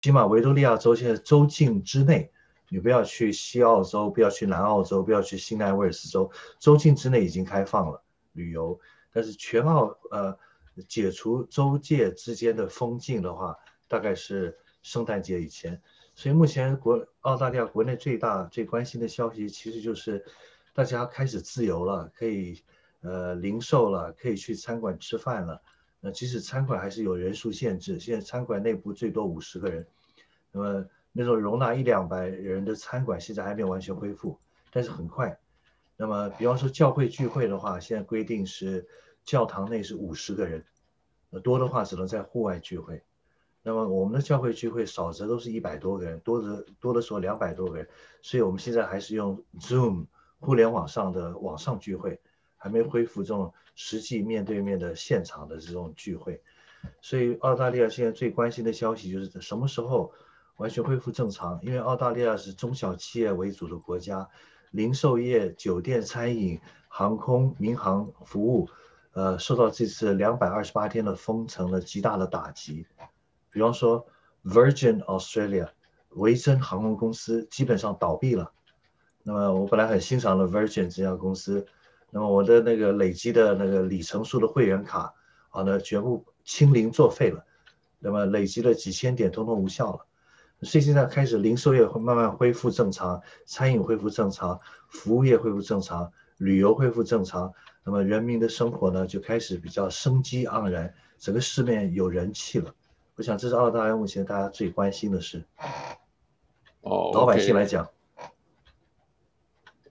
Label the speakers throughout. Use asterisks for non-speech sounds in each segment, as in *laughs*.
Speaker 1: 起码维多利亚州现在州境之内，你不要去西澳洲，不要去南澳洲，不要去新南威尔士州，州境之内已经开放了旅游。但是全澳呃解除州界之间的封禁的话，大概是圣诞节以前。所以目前国澳大利亚国内最大最关心的消息，其实就是大家开始自由了，可以呃零售了，可以去餐馆吃饭了。即使餐馆还是有人数限制，现在餐馆内部最多五十个人。那么那种容纳一两百人的餐馆现在还没有完全恢复，但是很快。那么比方说教会聚会的话，现在规定是教堂内是五十个人，那多的话只能在户外聚会。那么我们的教会聚会少则都是一百多个人，多的多的时候两百多个人，所以我们现在还是用 Zoom 互联网上的网上聚会，还没恢复这种实际面对面的现场的这种聚会。所以澳大利亚现在最关心的消息就是什么时候完全恢复正常？因为澳大利亚是中小企业为主的国家，零售业、酒店、餐饮、航空、民航服务，呃，受到这次两百二十八天的封城的极大的打击。比方说，Virgin Australia，维珍航空公司基本上倒闭了。那么我本来很欣赏的 Virgin 这家公司，那么我的那个累积的那个里程数的会员卡，啊，那全部清零作废了。那么累积了几千点，通通无效了。所以现在开始，零售业会慢慢恢复正常，餐饮恢复正常，服务业恢复正常，旅游恢复正常。那么人民的生活呢，就开始比较生机盎然，整个市面有人气了。我想这是澳大利亚目前大家最关心的事。
Speaker 2: 哦，
Speaker 1: 老百姓来讲。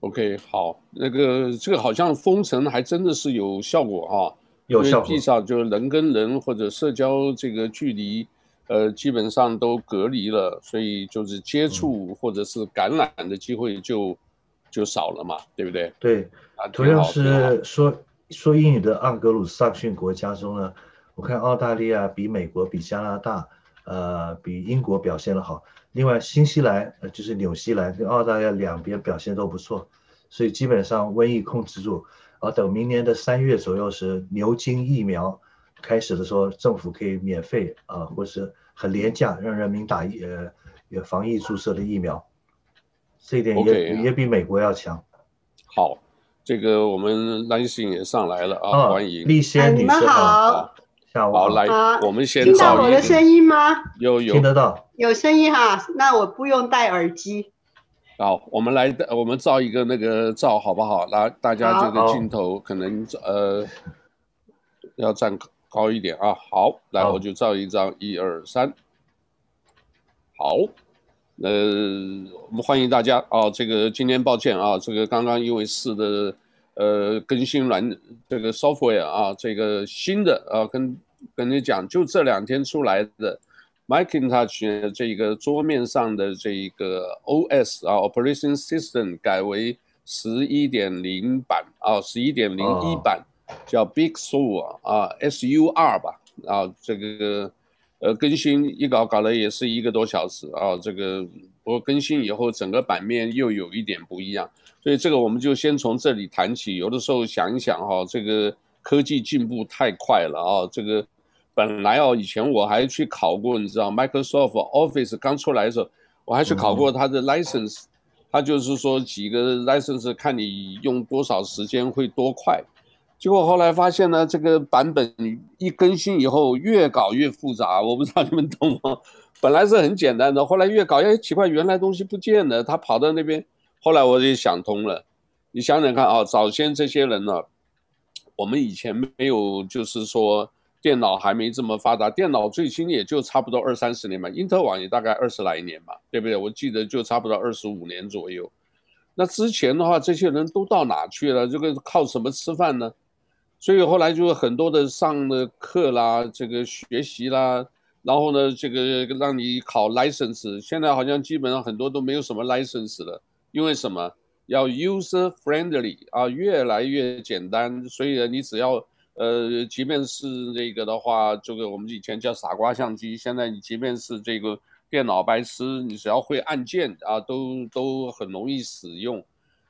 Speaker 2: OK，好，那个这个好像封城还真的是有效果哈，
Speaker 1: 有效果。
Speaker 2: 因为地上就是人跟人或者社交这个距离，呃，基本上都隔离了，所以就是接触或者是感染的机会就就少了嘛，对不对？
Speaker 1: 对，啊同样是说说英语的盎格鲁撒克逊国家中呢。我看澳大利亚比美国、比加拿大，呃，比英国表现的好。另外，新西兰，呃，就是纽西兰跟澳大利亚两边表现都不错，所以基本上瘟疫控制住。啊，等明年的三月左右时，牛津疫苗开始的时候，政府可以免费啊，或是很廉价让人民打疫呃有防疫注射的疫苗，这一点也、okay. 也比美国要强。
Speaker 2: 好，这个我们兰心也上来了啊，欢迎
Speaker 1: 丽仙女士好。
Speaker 2: 下午好，来，我们先
Speaker 3: 听到我的声音吗？
Speaker 2: 有有
Speaker 1: 听得到，
Speaker 3: 有声音哈，那我不用戴耳机。
Speaker 2: 好，我们来，我们照一个那个照好不好？来，大家这个镜头可能呃要站高一点啊。好，来，我就照一张，一二三。好，呃，我们欢迎大家啊。这个今天抱歉啊，这个刚刚因为是的呃更新软这个 software 啊，这个新的啊跟。跟你讲，就这两天出来的 Macintosh 这个桌面上的这一个 OS 啊，Operation System 改为十一点零版啊，十一点零一版叫 Big Sur 啊，S U R 吧啊，这个呃更新一搞搞了也是一个多小时啊，这个不过更新以后整个版面又有一点不一样，所以这个我们就先从这里谈起。有的时候想一想哈，这个。科技进步太快了啊！这个本来哦，以前我还去考过，你知道，Microsoft Office 刚出来的时候，我还去考过它的 license，它就是说几个 license 看你用多少时间会多快。结果后来发现呢，这个版本一更新以后，越搞越复杂。我不知道你们懂吗？*laughs* 本来是很简单的，后来越搞，哎，奇怪，原来东西不见了，他跑到那边。后来我就想通了，你想想看啊，早先这些人呢？我们以前没有，就是说电脑还没这么发达，电脑最新也就差不多二三十年嘛，因特网也大概二十来年嘛，对不对？我记得就差不多二十五年左右。那之前的话，这些人都到哪去了？这个靠什么吃饭呢？所以后来就很多的上的课啦，这个学习啦，然后呢，这个让你考 license，现在好像基本上很多都没有什么 license 了，因为什么？要 user friendly 啊，越来越简单，所以呢，你只要呃，即便是这个的话，这个我们以前叫傻瓜相机，现在你即便是这个电脑白痴，你只要会按键啊，都都很容易使用。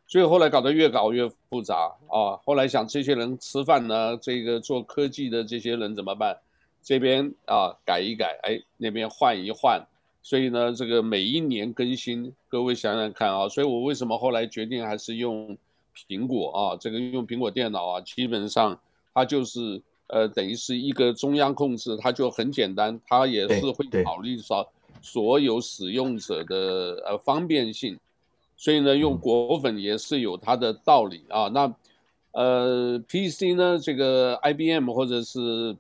Speaker 2: 所以后来搞得越搞越复杂啊。后来想这些人吃饭呢，这个做科技的这些人怎么办？这边啊改一改，哎，那边换一换，所以呢，这个每一年更新，各位想想看啊，所以我为什么后来决定还是用苹果啊，这个用苹果电脑啊，基本上它就是呃等于是一个中央控制，它就很简单，它也是会考虑到所有使用者的呃方便性，所以呢，用果粉也是有它的道理啊。那呃 PC 呢，这个 IBM 或者是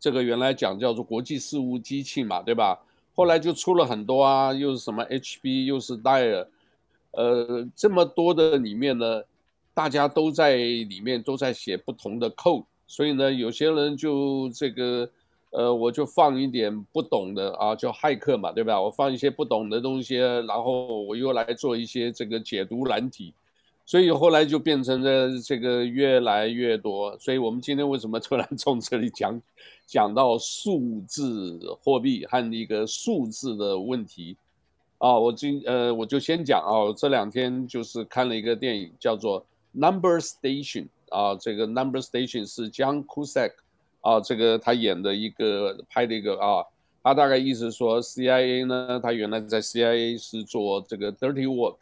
Speaker 2: 这个原来讲叫做国际事务机器嘛，对吧？后来就出了很多啊，又是什么 HP，又是戴尔，呃，这么多的里面呢，大家都在里面都在写不同的 code，所以呢，有些人就这个，呃，我就放一点不懂的啊，叫骇客嘛，对吧？我放一些不懂的东西，然后我又来做一些这个解读难题。所以后来就变成了这个越来越多，所以我们今天为什么突然从这里讲讲到数字货币和一个数字的问题啊？我今呃我就先讲啊，这两天就是看了一个电影叫做《Number Station》啊，这个《Number Station》是 John Cusack 啊，这个他演的一个拍的一个啊，他大概意思说 CIA 呢，他原来在 CIA 是做这个 dirty work，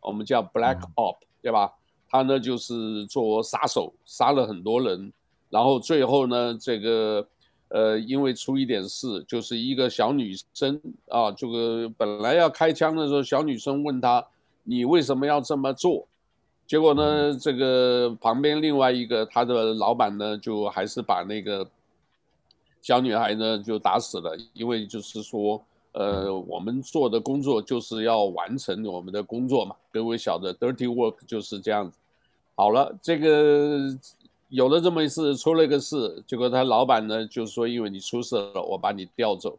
Speaker 2: 我们叫 Black Op。对吧？他呢就是做杀手，杀了很多人，然后最后呢，这个呃，因为出一点事，就是一个小女生啊，这个本来要开枪的时候，小女生问他：“你为什么要这么做？”结果呢，这个旁边另外一个他的老板呢，就还是把那个小女孩呢就打死了，因为就是说。呃，我们做的工作就是要完成我们的工作嘛。各位晓得，dirty work 就是这样子。好了，这个有了这么一次，出了一个事，结果他老板呢就说，因为你出事了，我把你调走，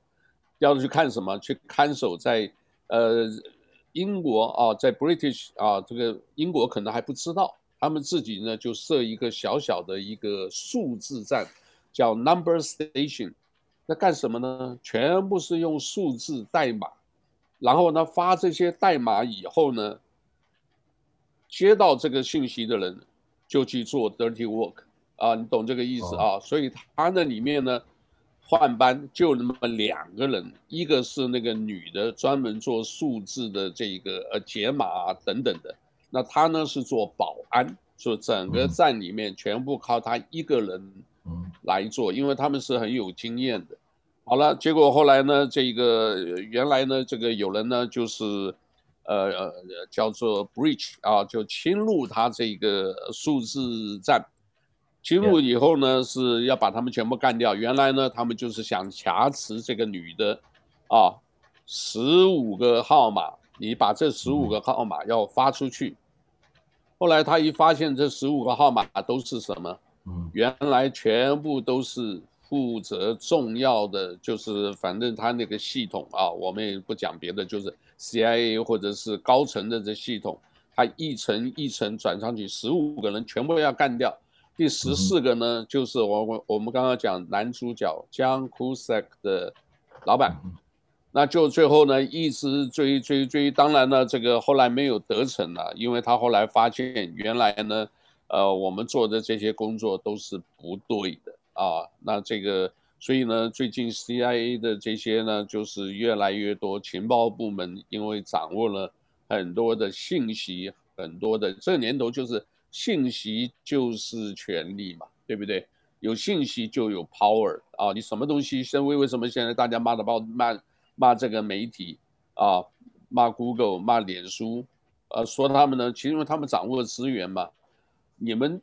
Speaker 2: 调去看什么？去看守在呃英国啊，在 British 啊，这个英国可能还不知道，他们自己呢就设一个小小的一个数字站，叫 Number Station。那干什么呢？全部是用数字代码，然后呢发这些代码以后呢，接到这个信息的人就去做 dirty work 啊，你懂这个意思啊？所以它那里面呢换班就那么两个人，一个是那个女的专门做数字的这个呃解码啊等等的，那她呢是做保安，就整个站里面全部靠她一个人。来做，因为他们是很有经验的。好了，结果后来呢，这个原来呢，这个有人呢，就是呃呃叫做 breach 啊，就侵入他这个数字站。侵入以后呢，是要把他们全部干掉。原来呢，他们就是想挟持这个女的啊，十五个号码，你把这十五个号码要发出去。后来他一发现这十五个号码都是什么？原来全部都是负责重要的，就是反正他那个系统啊，我们也不讲别的，就是 CIA 或者是高层的这系统，他一层一层转上去，十五个人全部要干掉。第十四个呢，就是我我我们刚刚讲男主角 John Cusack 的老板，那就最后呢一直追追追，当然呢这个后来没有得逞了，因为他后来发现原来呢。呃，我们做的这些工作都是不对的啊。那这个，所以呢，最近 CIA 的这些呢，就是越来越多情报部门，因为掌握了很多的信息，很多的这年头就是信息就是权力嘛，对不对？有信息就有 power 啊。你什么东西？现为为什么现在大家骂的报骂骂这个媒体啊，骂 Google 骂脸书，呃，说他们呢，其实因为他们掌握了资源嘛。你们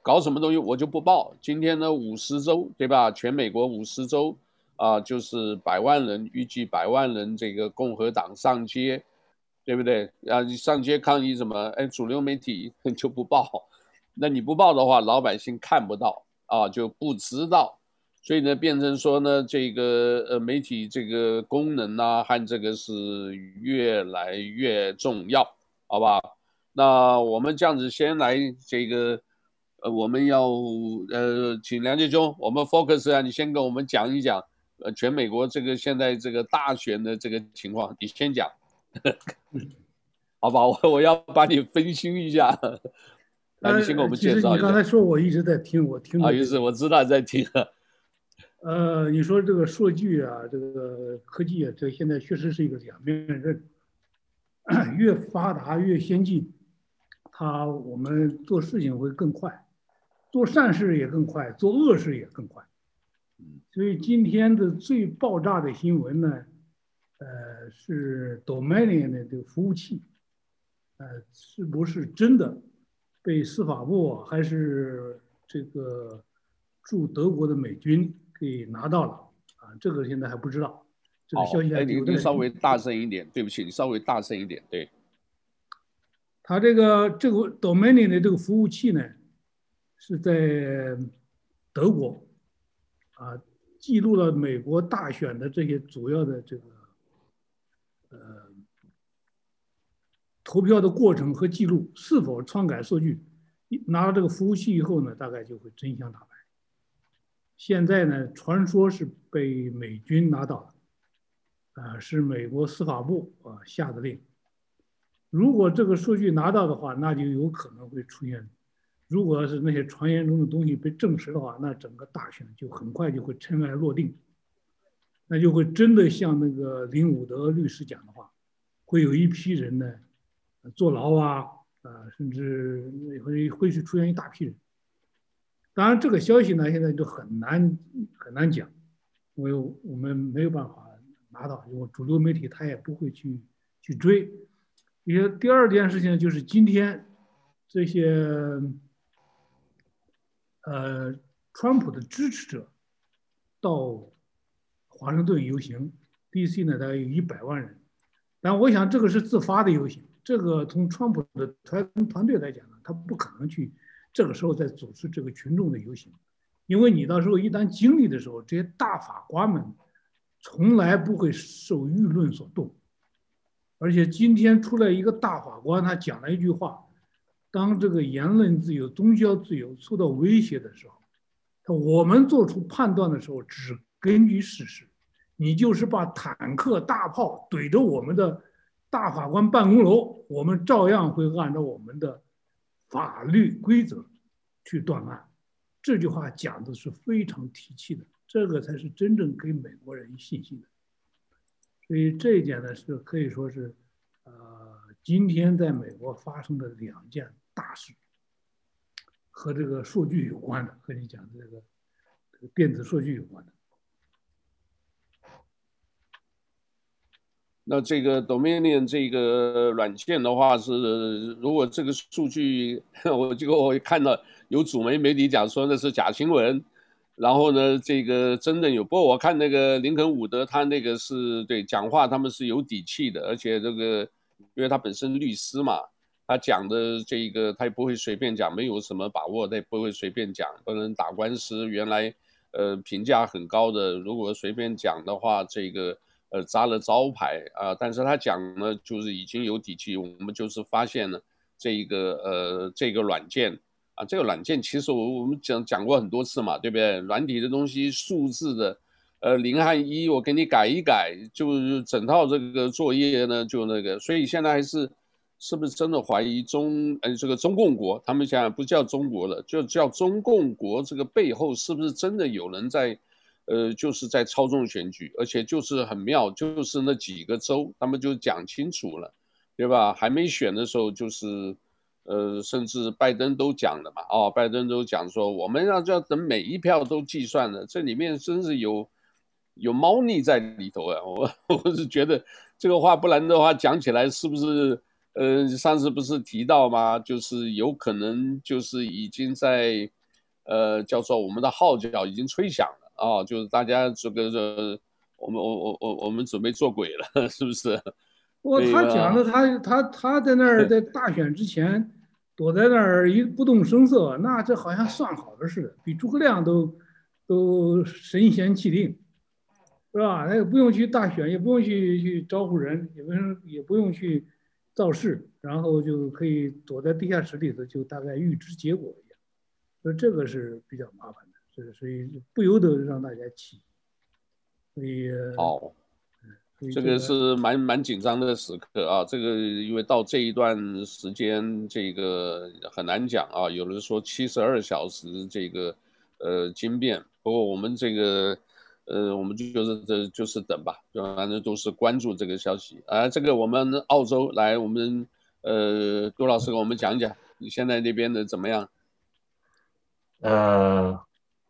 Speaker 2: 搞什么东西，我就不报。今天呢，五十州，对吧？全美国五十州啊，就是百万人，预计百万人，这个共和党上街，对不对？啊，你上街抗议什么？哎，主流媒体 *laughs* 就不报。那你不报的话，老百姓看不到啊，就不知道。所以呢，变成说呢，这个呃，媒体这个功能啊，和这个是越来越重要，好吧？那我们这样子先来这个，呃，我们要呃，请梁杰兄，我们 focus 啊，你先跟我们讲一讲，呃，全美国这个现在这个大选的这个情况，你先讲，*laughs* 好吧？我我要把你分析一下，*laughs* 那你先给我们介绍一下。
Speaker 4: 其实你刚才说我一直在听，我听。
Speaker 2: 不好意思，我知道在听。
Speaker 4: 呃，你说这个数据啊，这个科技啊，这现在确实是一个两面刃，*coughs* 越发达越先进，它我们做事情会更快，做善事也更快，做恶事也更快。所以今天的最爆炸的新闻呢，呃，是 Dominion 的这个服务器，呃，是不是真的被司法部还是这个驻德国的美军？给拿到了啊，这个现在还不知道。这个消息还
Speaker 2: 你稍微大声一点，对不起，你稍微大声一点。对，
Speaker 4: 他这个这个 Dominion 的这个服务器呢，是在德国啊，记录了美国大选的这些主要的这个呃投票的过程和记录，是否篡改数据，拿到这个服务器以后呢，大概就会真相大白。现在呢，传说是被美军拿到了，啊，是美国司法部啊下的令。如果这个数据拿到的话，那就有可能会出现，如果是那些传言中的东西被证实的话，那整个大选就很快就会尘埃落定，那就会真的像那个林伍德律师讲的话，会有一批人呢坐牢啊，啊，甚至会会去出现一大批人。当然，这个消息呢，现在就很难很难讲，因为我们没有办法拿到，因为主流媒体他也不会去去追。也第二件事情就是今天这些呃，川普的支持者到华盛顿游行，DC 呢大概有一百万人，但我想这个是自发的游行，这个从川普的团团队来讲呢，他不可能去。这个时候再组织这个群众的游行，因为你到时候一旦经历的时候，这些大法官们从来不会受舆论所动，而且今天出来一个大法官，他讲了一句话：当这个言论自由、宗教自由受到威胁的时候，他我们做出判断的时候只根据事实，你就是把坦克、大炮怼着我们的大法官办公楼，我们照样会按照我们的。法律规则去断案，这句话讲的是非常提气的，这个才是真正给美国人信心的。所以这一点呢，是可以说是，呃，今天在美国发生的两件大事，和这个数据有关的，和你讲的这个这个电子数据有关的。
Speaker 2: 那这个 Dominion 这个软件的话是，如果这个数据，*laughs* 我结果我看到有主媒媒体讲说那是假新闻，然后呢，这个真的有，不过我看那个林肯伍德他那个是对讲话他们是有底气的，而且这个因为他本身律师嘛，他讲的这个他也不会随便讲，没有什么把握，他也不会随便讲，不能打官司。原来呃评价很高的，如果随便讲的话，这个。呃，扎了招牌啊，但是他讲呢，就是已经有底气。我们就是发现了这一个呃，这个软件啊，这个软件其实我我们讲讲过很多次嘛，对不对？软体的东西，数字的，呃，零和一，我给你改一改，就是整套这个作业呢，就那个。所以现在还是是不是真的怀疑中呃这个中共国？他们现在不叫中国了，就叫中共国。这个背后是不是真的有人在？呃，就是在操纵选举，而且就是很妙，就是那几个州，他们就讲清楚了，对吧？还没选的时候，就是，呃，甚至拜登都讲了嘛，哦，拜登都讲说，我们要要等每一票都计算了，这里面真是有有猫腻在里头啊！我 *laughs* 我是觉得这个话，不然的话讲起来是不是？呃，上次不是提到吗？就是有可能就是已经在，呃，叫做我们的号角已经吹响了。哦，就是大家这个这，我们我我我我们准备做鬼了，*laughs* 是不是？
Speaker 4: 我他讲的，他他他在那儿在大选之前躲在那儿一不动声色，那这好像算好的似的，比诸葛亮都都神闲气定，是吧？他也不用去大选，也不用去去招呼人，也不用也不用去造势，然后就可以躲在地下室里头，就大概预知结果一样。所以这个是比较麻烦的。是，所以不由得让大家起，所以
Speaker 2: 好，这个是蛮蛮紧张的时刻啊。这个因为到这一段时间，这个很难讲啊。有人说七十二小时这个呃惊变，不过我们这个呃，我们就就是这就是等吧，反正都是关注这个消息啊。这个我们澳洲来，我们呃杜老师给我们讲讲，你现在那边的怎么样？
Speaker 1: 呃，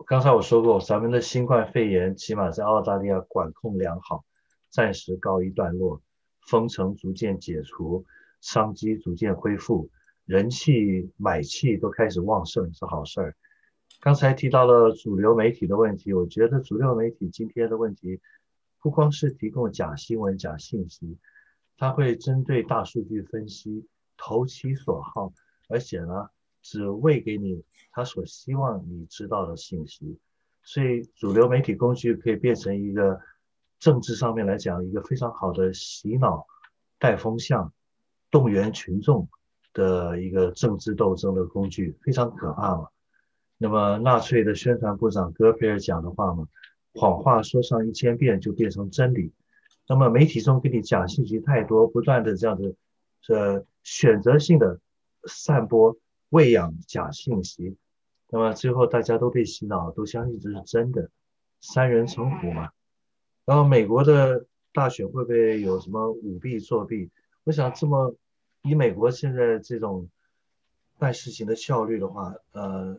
Speaker 1: 刚才我说过，咱们的新冠肺炎起码在澳大利亚管控良好，暂时告一段落，封城逐渐解除，商机逐渐恢复，人气买气都开始旺盛，是好事儿。刚才提到了主流媒体的问题，我觉得主流媒体今天的问题，不光是提供假新闻、假信息，它会针对大数据分析，投其所好，而且呢，只喂给你他所希望你知道的信息。所以，主流媒体工具可以变成一个政治上面来讲一个非常好的洗脑、带风向、动员群众的一个政治斗争的工具，非常可怕嘛。那么，纳粹的宣传部长戈培尔讲的话嘛，谎话说上一千遍就变成真理。那么，媒体中给你假信息太多，不断的这样子，呃，选择性的散播、喂养假信息，那么最后大家都被洗脑，都相信这是真的，三人成虎嘛。然后，美国的大选会不会有什么舞弊作弊？我想，这么以美国现在这种办事情的效率的话，呃。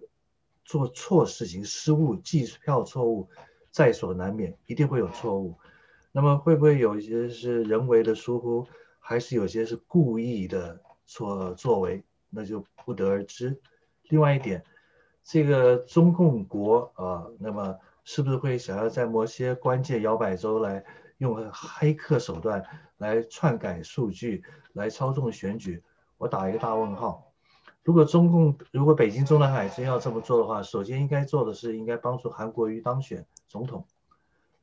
Speaker 1: 做错事情、失误、计票错误在所难免，一定会有错误。那么会不会有一些是人为的疏忽，还是有些是故意的错作为？那就不得而知。另外一点，这个中共国啊，那么是不是会想要在某些关键摇摆州来用黑客手段来篡改数据、来操纵选举？我打一个大问号。如果中共，如果北京中南海真要这么做的话，首先应该做的是应该帮助韩国瑜当选总统。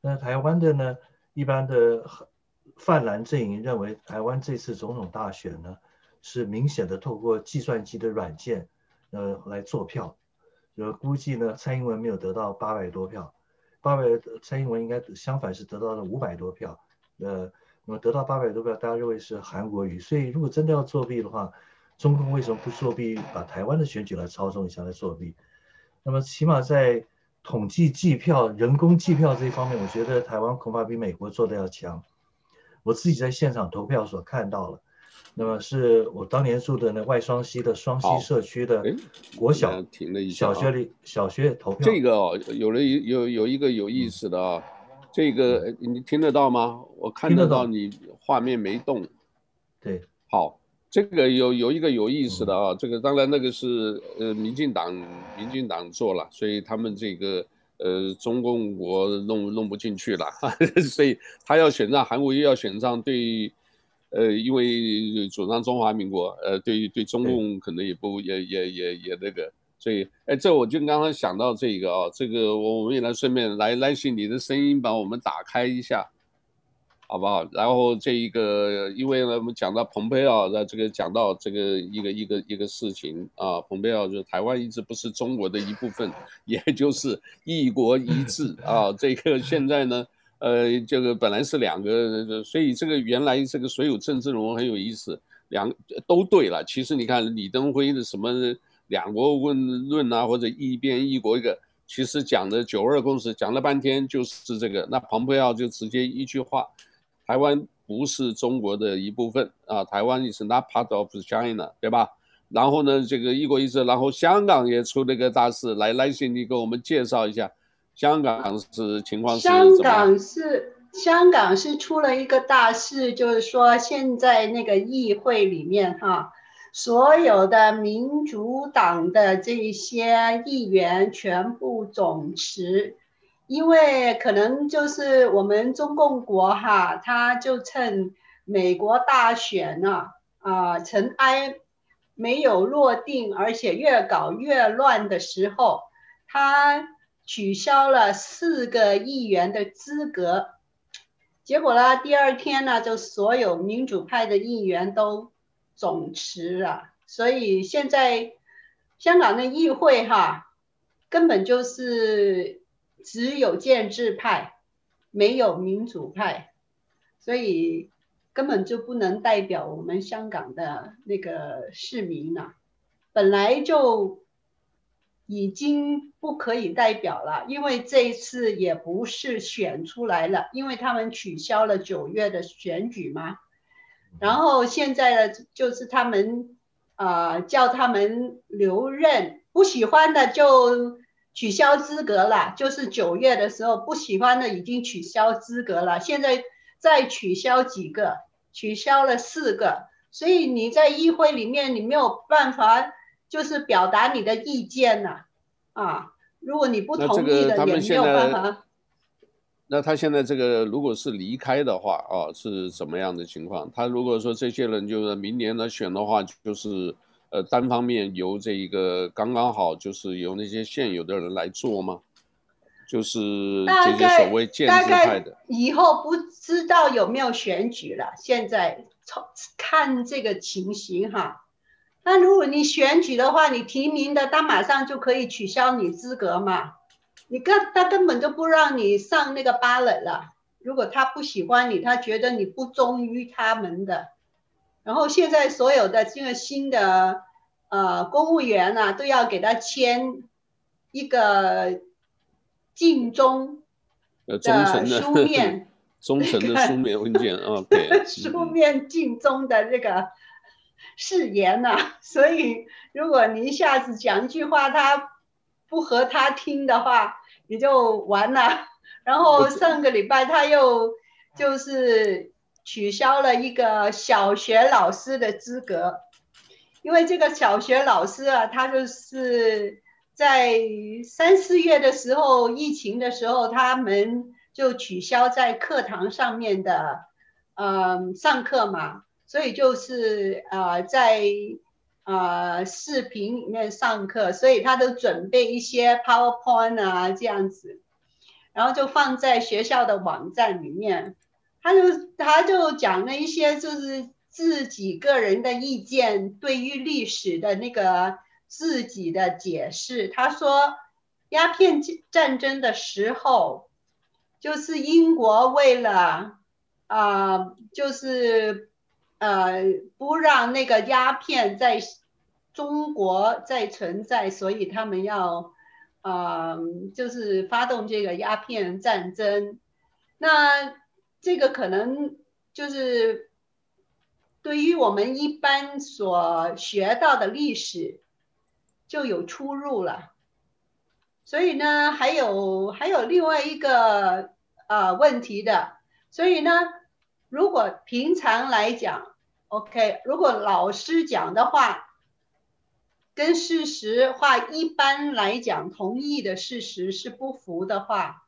Speaker 1: 那台湾的呢？一般的泛蓝阵营认为，台湾这次总统大选呢，是明显的透过计算机的软件，呃，来做票。就估计呢，蔡英文没有得到八百多票，八百蔡英文应该相反是得到了五百多票。呃，那么得到八百多票，大家认为是韩国瑜。所以如果真的要作弊的话，中共为什么不作弊，把台湾的选举来操纵一下来作弊？那么起码在统计计票、人工计票这一方面，我觉得台湾恐怕比美国做的要强。我自己在现场投票所看到了，那么是我当年住的那外双溪的双溪社区的国小小学里小学投票。
Speaker 2: 这个哦，有了有有一个有意思的啊，这个你听得到吗？我看得到你画面没动。
Speaker 1: 对，
Speaker 2: 好。这个有有一个有意思的啊，这个当然那个是呃民进党民进党做了，所以他们这个呃中共国弄弄不进去了，*laughs* 所以他要选上韩国又要选上对，呃因为主张中华民国，呃对于对中共可能也不也也也也那个，所以哎这我就刚刚想到这个啊，这个我我们也来顺便来来信你的声音把我们打开一下。好不好？然后这一个，因为呢，我们讲到蓬佩奥，那这个讲到这个一个一个一个事情啊，蓬佩奥就是台湾一直不是中国的一部分，*laughs* 也就是一国一制啊。这个现在呢，呃，这个本来是两个，所以这个原来这个所有政治人物很有意思，两都对了。其实你看李登辉的什么两国论论啊，或者一边一国一个，其实讲的九二共识讲了半天就是这个，那蓬佩奥就直接一句话。台湾不是中国的一部分啊，台湾是 not part of China，对吧？然后呢，这个一国一制，然后香港也出了个大事，来来，信你给我们介绍一下，香港是情况是
Speaker 3: 香港是香港是出了一个大事，就是说现在那个议会里面哈，所有的民主党的这些议员全部总辞。因为可能就是我们中共国哈，他就趁美国大选呢，啊，尘埃没有落定，而且越搞越乱的时候，他取消了四个议员的资格，结果呢，第二天呢，就所有民主派的议员都总辞了，所以现在香港的议会哈，根本就是。只有建制派，没有民主派，所以根本就不能代表我们香港的那个市民了、本来就已经不可以代表了，因为这一次也不是选出来了，因为他们取消了九月的选举嘛。然后现在呢，就是他们啊、叫他们留任，不喜欢的就取消资格了。就是九月的时候，不喜欢的已经取消资格了，现在再取消几个，取消了四个，所以你在议会里面你没有办法。就是表达你的意见呐、啊，啊，如果你不同意的，也没有办法。
Speaker 2: 那他现在这个如果是离开的话啊，是怎么样的情况？他如果说这些人就是明年呢选的话，就是呃单方面由这一个刚刚好就是由那些现有的人来做吗？就是这些所谓建制派的。
Speaker 3: 以后不知道有没有选举了，现在从看这个情形哈。那如果你选举的话，你提名的，他马上就可以取消你资格嘛？你根他根本就不让你上那个 ballot 了。如果他不喜欢你，他觉得你不忠于他们的，然后现在所有的这个新的呃公务员啊，都要给他签一个尽忠的书面，*laughs*
Speaker 2: 忠诚的书面文件啊，*laughs* 对，
Speaker 3: 书面尽忠的这个。誓言呐、啊，*laughs* 所以如果你一下子讲一句话，他不和他听的话，你就完了。然后上个礼拜他又就是取消了一个小学老师的资格，因为这个小学老师啊，他就是在三四月的时候，疫情的时候，他们就取消在课堂上面的，嗯，上课嘛。所以就是呃，在呃视频里面上课，所以他都准备一些 PowerPoint 啊这样子，然后就放在学校的网站里面。他就他就讲了一些就是自己个人的意见，对于历史的那个自己的解释。他说，鸦片战争的时候，就是英国为了啊、就是。呃，不让那个鸦片在中国再存在，所以他们要，呃，就是发动这个鸦片战争。那这个可能就是对于我们一般所学到的历史就有出入了。所以呢，还有还有另外一个呃问题的。所以呢，如果平常来讲，OK，如果老师讲的话跟事实话一般来讲，同意的事实是不符的话，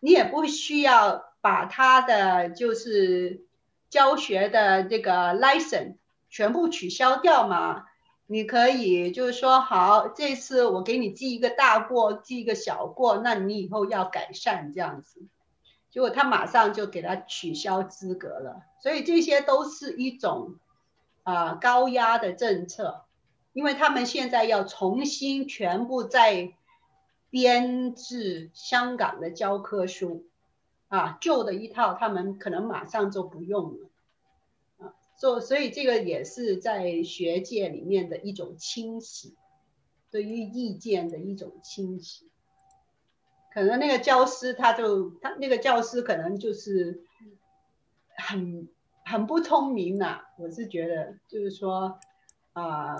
Speaker 3: 你也不需要把他的就是教学的这个 license 全部取消掉嘛。你可以就是说，好，这次我给你记一个大过，记一个小过，那你以后要改善这样子。结果他马上就给他取消资格了，所以这些都是一种啊、高压的政策，因为他们现在要重新全部再编制香港的教科书，啊，旧的一套他们可能马上就不用了，啊，所所以这个也是在学界里面的一种清洗，对于意见的一种清洗。可能那个教师他就他那个教师可能就是很很不聪明呐、我是觉得就是说啊、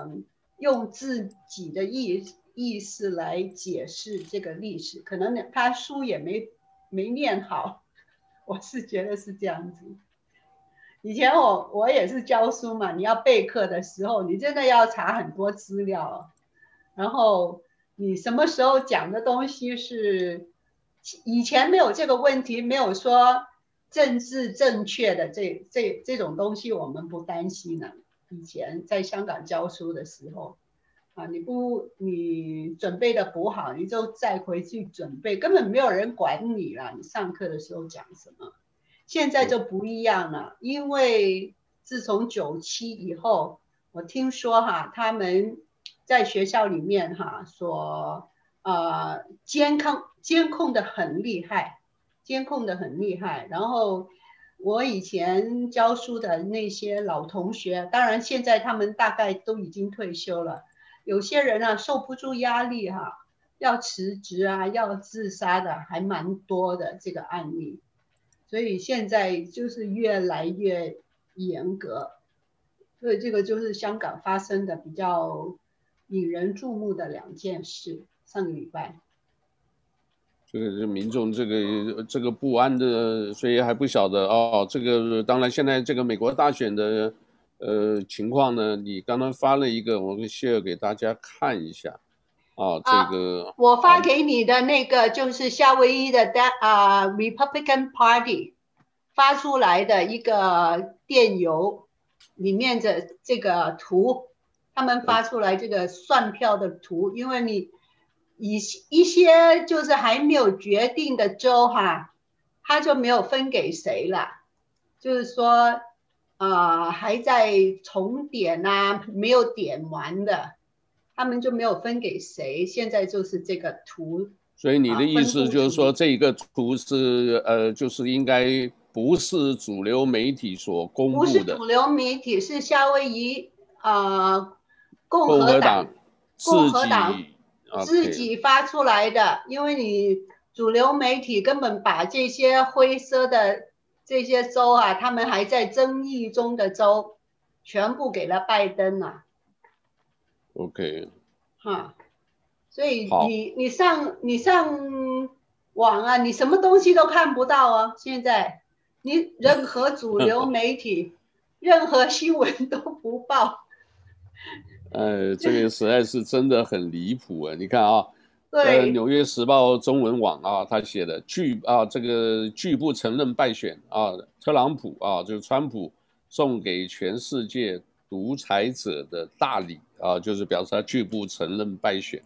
Speaker 3: 用自己的意意思来解释这个历史，可能他书也没没念好，我是觉得是这样子。以前我我也是教书嘛，你要备课的时候，你真的要查很多资料，然后。你什么时候讲的东西是以前没有这个问题，没有说政治正确的这这这种东西，我们不担心呢。以前在香港教书的时候，啊，你不你准备的不好，你就再回去准备，根本没有人管你了。你上课的时候讲什么？现在就不一样了，因为自从九七以后，我听说哈，他们。在学校里面哈，所呃监控监控的很厉害，监控的很厉害。然后我以前教书的那些老同学，当然现在他们大概都已经退休了。有些人啊受不住压力哈，要辞职啊，要自杀的还蛮多的这个案例，所以现在就是越来越严格，所以这个就是香港发生的比较引人注目的两件事。上个礼拜，
Speaker 2: 这个是民众这个这个不安的，所以还不晓得哦。这个当然现在这个美国大选的呃情况呢，你刚刚发了一个，我会 share 给大家看一下。哦，这个、
Speaker 3: 啊、我发给你的那个就是夏威夷的啊、uh, Republican Party 发出来的一个电邮里面的这个图，他们发出来这个算票的图，因为你一一些就是还没有决定的州哈，他就没有分给谁了，就是说啊、呃、还在重点啊，没有点完的。他们就没有分给谁，现在就是这个图。
Speaker 2: 所以你的意思就是说，这个图是呃，就是应该不是主流媒体所公布的。
Speaker 3: 不是主流媒体，是夏威夷啊、呃、共和党共和党自己发出来的。因为你主流媒体根本把这些灰色的这些州啊，他们还在争议中的州，全部给了拜登了、啊。
Speaker 2: OK，
Speaker 3: 哈，所以你你上你上网啊，你什么东西都看不到啊。现在你任何主流媒体，*laughs* 任何新闻都不报。
Speaker 2: 呃，这个实在是真的很离谱啊！你看啊，
Speaker 3: 对，
Speaker 2: 呃，《纽约时报》中文网啊，他写的拒啊，这个拒不承认败选啊，特朗普啊，就是川普送给全世界独裁者的大礼。啊，就是表示他拒不承认败选，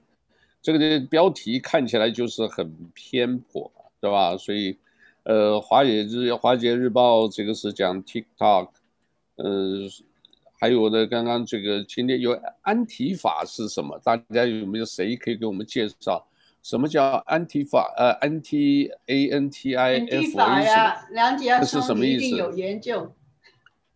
Speaker 2: 这个的标题看起来就是很偏颇，对吧？所以，呃，华尔日华尔街日报这个是讲 TikTok，呃，还有呢，刚刚这个今天有安提法是什么？大家有没有谁可以给我们介绍什么叫安提法？呃，，N T A N T I F
Speaker 3: 呀，梁姐
Speaker 2: 是什么意思？
Speaker 3: 有研究。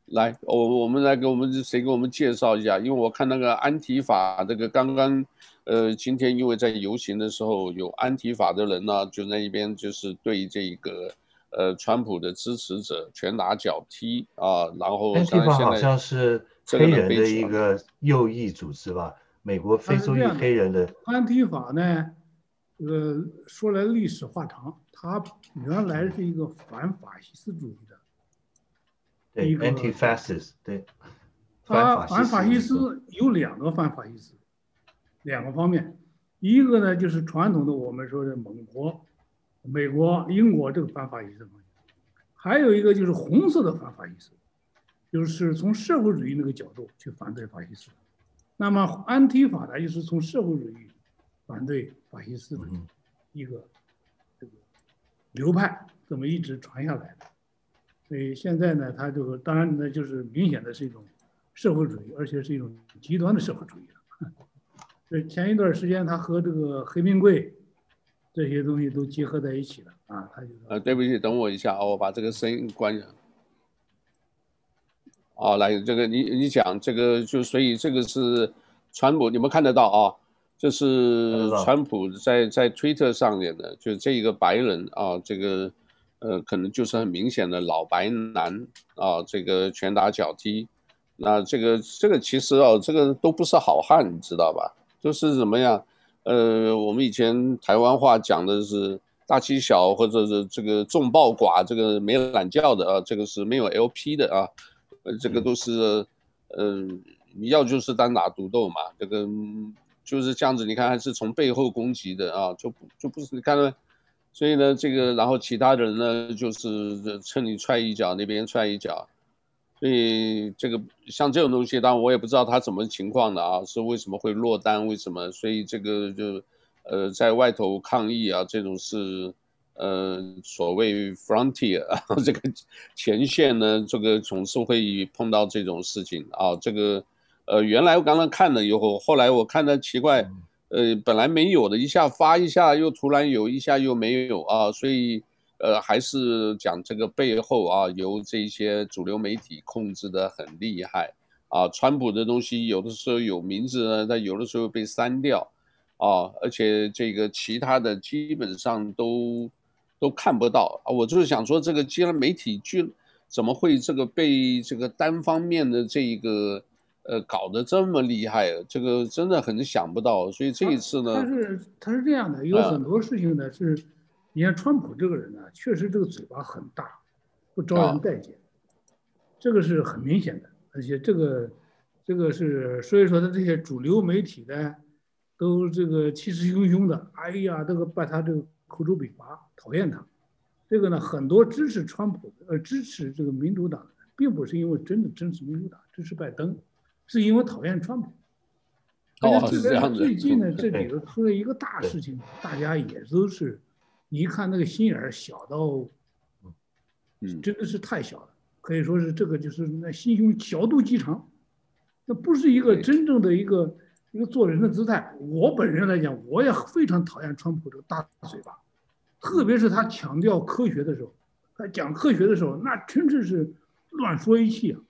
Speaker 2: 来，我我们来给我们谁给我们介绍一下？因为我看那个安提法这个刚刚，呃，今天因为在游行的时候有安提法的人呢，就那一边就是对这个呃川普的支持者拳打脚踢啊，然后
Speaker 1: 安提法好像是黑人的一个右翼组织吧？美国非洲裔黑人的
Speaker 4: 安提法呢，呃，说来历史话长，他原来是一个反法西斯主义的。
Speaker 1: 对，anti-fascist，对，
Speaker 4: 他反法西斯有两个反法西斯，两个方面，一个呢就是传统的我们说的盟国，美国、英国这个反法西斯方面，还有一个就是红色的反法西斯，就是从社会主义那个角度去反对法西斯。那么安提法呢，就是从社会主义反对法西斯的一个这个流派，这么一直传下来的。所以现在呢，他就当然呢，就是明显的是一种社会主义，而且是一种极端的社会主义了。*laughs* 这前一段时间，他和这个黑名贵这些东西都结合在一起了啊，他就
Speaker 2: 呃，对不起，等我一下啊，我把这个声音关一下。啊，来，这个你你讲这个，就所以这个是川普，你们看得到啊？这是川普在在推特上面的，就是这一个白人啊，这个。呃，可能就是很明显的老白男啊，这个拳打脚踢，那这个这个其实哦，这个都不是好汉，你知道吧？就是怎么样？呃，我们以前台湾话讲的是大欺小，或者是这个众暴寡，这个没懒觉的啊，这个是没有 LP 的啊，呃，这个都是，嗯、要就是单打独斗嘛，这个就是这样子。你看，还是从背后攻击的啊，就就不是你看到。所以呢，这个然后其他人呢，就是趁你踹一脚，那边踹一脚。所以这个像这种东西，当然我也不知道它什么情况的啊，是为什么会落单，为什么？所以这个就呃，在外头抗议啊，这种是呃所谓 frontier 啊，*laughs* 这个前线呢，这个总是会碰到这种事情啊。这个呃，原来我刚刚看了以后，后来我看到奇怪。嗯呃，本来没有的，一下发一下又突然有，一下又没有啊，所以呃，还是讲这个背后啊，由这些主流媒体控制的很厉害啊。川普的东西有的时候有名字呢，但有的时候被删掉，啊，而且这个其他的基本上都都看不到啊。我就是想说，这个既然媒体居怎么会这个被这个单方面的这一个呃搞得这么厉害？这个真的很想不到。所以这一次呢，
Speaker 4: 他是他是这样的，有很多事情呢是，你看川普这个人呢，确实这个嘴巴很大，不招人待见，这个是很明显的，而且这个这个是所以说他这些主流媒体呢。都这个气势汹汹的，哎呀，这个把他这个口诛笔伐，讨厌他。这个呢，很多支持川普，呃，支持这个民主党的，并不是因为真的支持民主党，支持拜登，是因为讨厌川普。
Speaker 2: 哦，是这样
Speaker 4: 子。最近呢，*laughs* 这里头出了一个大事情，大家也都是，你一看那个心眼儿小到，嗯，真的是太小了，可以说是这个就是那心胸小肚鸡肠，那不是一个真正的一个。一个做人的姿态，我本人来讲，我也非常讨厌川普这个大嘴巴，特别是他强调科学的时候，他讲科学的时候，那真的是乱说一气啊，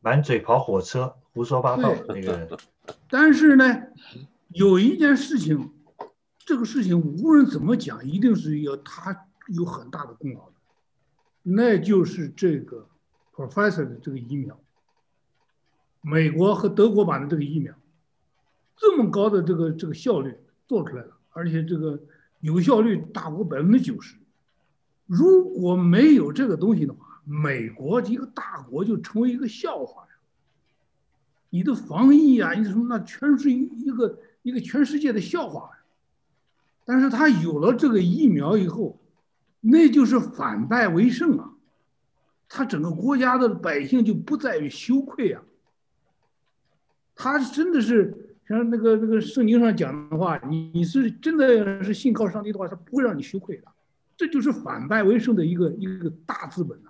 Speaker 1: 满嘴跑火车，胡说八道那个人。
Speaker 4: 但是呢，有一件事情，这个事情无论怎么讲，一定是要他有很大的功劳的，那就是这个 Professor 的这个疫苗，美国和德国版的这个疫苗。这么高的这个这个效率做出来了，而且这个有效率大过百分之九十。如果没有这个东西的话，美国一个大国就成为一个笑话呀。你的防疫啊，你什么那全是一一个一个全世界的笑话。但是他有了这个疫苗以后，那就是反败为胜啊。他整个国家的百姓就不再于羞愧啊。他真的是。像那个那个圣经上讲的话，你是真的是信靠上帝的话，他不会让你羞愧的。这就是反败为胜的一个一个大资本呐。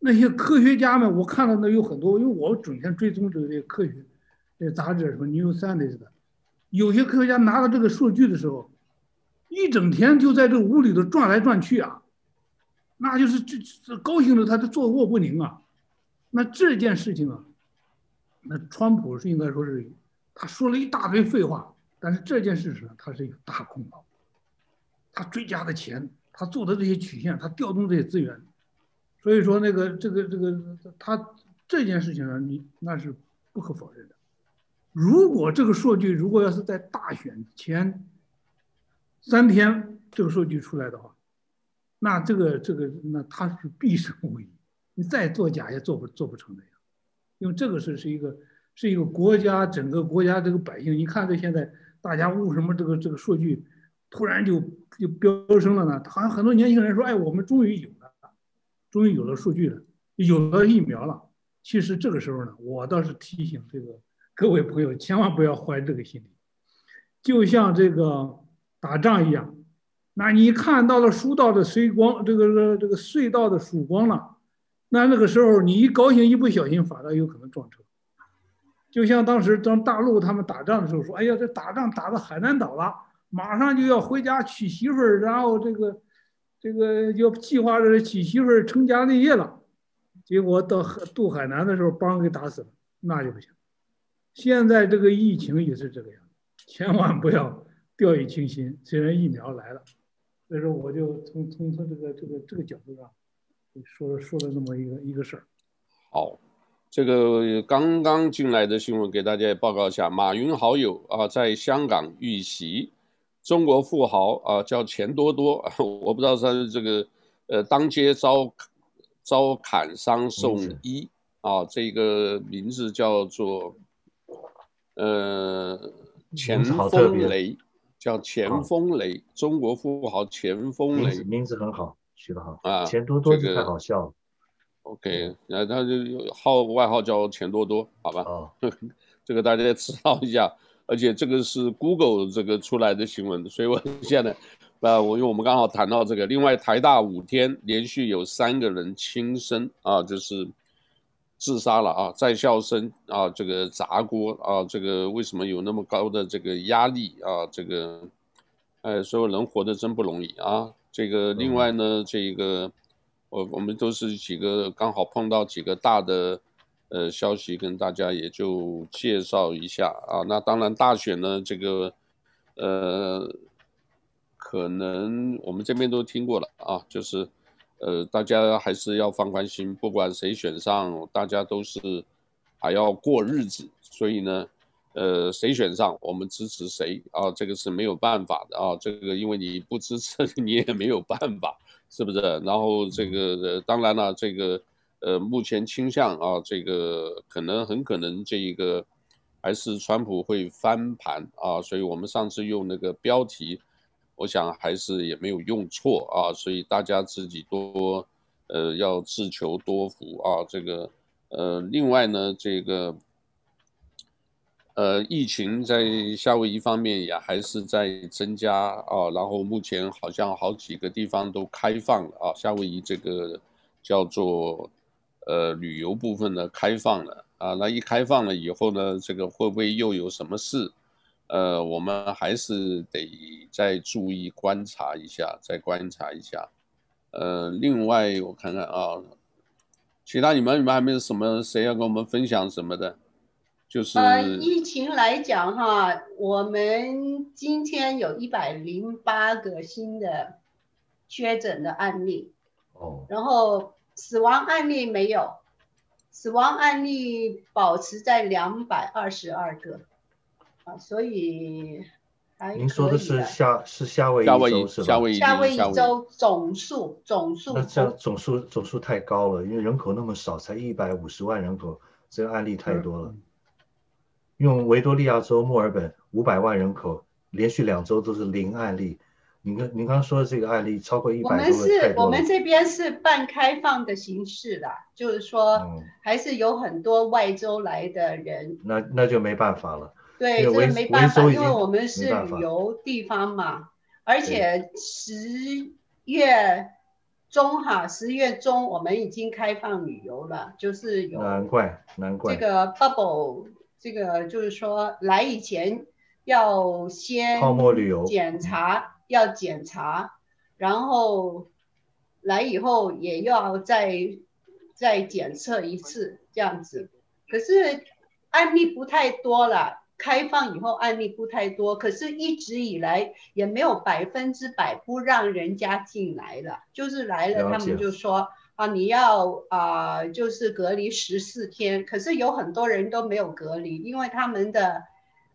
Speaker 4: 那些科学家们，我看到那有很多，因为我整天追踪这个科学这杂志，什么《New Scientist》的，有些科学家拿到这个数据的时候，一整天就在这屋里头转来转去啊，那就是这这高兴的他都坐卧不宁啊。那这件事情啊，那川普是应该说是。他说了一大堆废话，但是这件事上他是有大功劳。他追加的钱，他做的这些曲线，他调动这些资源，所以说那个这个这个他这件事情上，你那是不可否认的。如果这个数据如果要是在大选前三天这个数据出来的话，那这个这个那他是必胜无疑，你再作假也做不做不成的呀，因为这个是是一个。是一个国家，整个国家这个百姓，你看这现在大家为什么这个这个数据突然就就飙升了呢？好像很多年轻人说：“哎，我们终于有了，终于有了数据了，有了疫苗了。”其实这个时候呢，我倒是提醒这个各位朋友，千万不要怀这个心理，就像这个打仗一样，那你看到了隧道的曙光，这个这个隧道的曙光了，那那个时候你一高兴，一不小心反倒有可能撞车。就像当时当大陆他们打仗的时候说：“哎呀，这打仗打到海南岛了，马上就要回家娶媳妇儿，然后这个这个要计划着娶媳妇儿成家立业了。”结果到渡海南的时候，把人给打死了，那就不行。现在这个疫情也是这个样，千万不要掉以轻心。虽然疫苗来了，所以说我就从从他这个这个这个角度上说了说了那么一个一个事儿。
Speaker 2: 好。这个刚刚进来的新闻给大家也报告一下，马云好友啊在香港遇袭，中国富豪啊叫钱多多，*laughs* 我不知道他是这个呃当街遭遭砍伤送医啊，这个名字叫做呃钱风雷，叫钱风雷，中国富豪钱风雷，
Speaker 1: 名字，很好，取得好啊，钱多多就太好笑了。
Speaker 2: OK，那他就号外号叫钱多多，好吧？哦，*laughs* 这个大家知道一下，而且这个是 Google 这个出来的新闻，所以我现在，啊，我因为我们刚好谈到这个，另外台大五天连续有三个人轻生啊，就是自杀了啊，在校生啊，这个砸锅啊，这个为什么有那么高的这个压力啊？这个，哎，所有人活得真不容易啊。这个另外呢，这个。我我们都是几个刚好碰到几个大的呃消息，跟大家也就介绍一下啊。那当然大选呢，这个呃，可能我们这边都听过了啊，就是呃，大家还是要放宽心，不管谁选上，大家都是还要过日子，所以呢。呃，谁选上，我们支持谁啊？这个是没有办法的啊。这个因为你不支持，*laughs* 你也没有办法，是不是？然后这个呃，当然了，这个呃，目前倾向啊，这个可能很可能这一个还是川普会翻盘啊。所以我们上次用那个标题，我想还是也没有用错啊。所以大家自己多呃要自求多福啊。这个呃，另外呢，这个。呃，疫情在夏威夷方面也还是在增加啊，然后目前好像好几个地方都开放了啊，夏威夷这个叫做呃旅游部分呢开放了啊，那一开放了以后呢，这个会不会又有什么事？呃，我们还是得再注意观察一下，再观察一下。呃，另外我看看啊，其他你们你们还没有什么谁要跟我们分享什么的？就是
Speaker 3: 呃，疫情来讲哈，我们今天有一百零八个新的确诊的案例，
Speaker 1: 哦，
Speaker 3: 然后死亡案例没有，死亡案例保持在两百二十二个，啊，所以还
Speaker 1: 您说的是夏是夏威夷州是吧？
Speaker 2: 夏威夷
Speaker 3: 夏威夷州总数总数，
Speaker 1: 那这样总数总数太高了，因为人口那么少，才一百五十万人口，这个案例太多了。嗯用维多利亚州墨尔本五百万人口，连续两周都是零案例。您刚您刚刚说的这个案例超过一百多，
Speaker 3: 我们是，我们这边是半开放的形式的，就是说，还是有很多外州来的人。
Speaker 1: 嗯、那那就没办法了。
Speaker 3: 对，这个没办法，因为我们是旅游地方嘛，而且十月中哈，十月中我们已经开放旅游了，就是有
Speaker 1: 难怪难怪
Speaker 3: 这个 bubble。这个就是说，来以前要先
Speaker 1: 泡沫旅游
Speaker 3: 检查，要检查，然后来以后也要再再检测一次这样子。可是案例不太多了，开放以后案例不太多，可是一直以来也没有百分之百不让人家进来了，就是来了他们就说。啊，你要啊、呃，就是隔离十四天，可是有很多人都没有隔离，因为他们的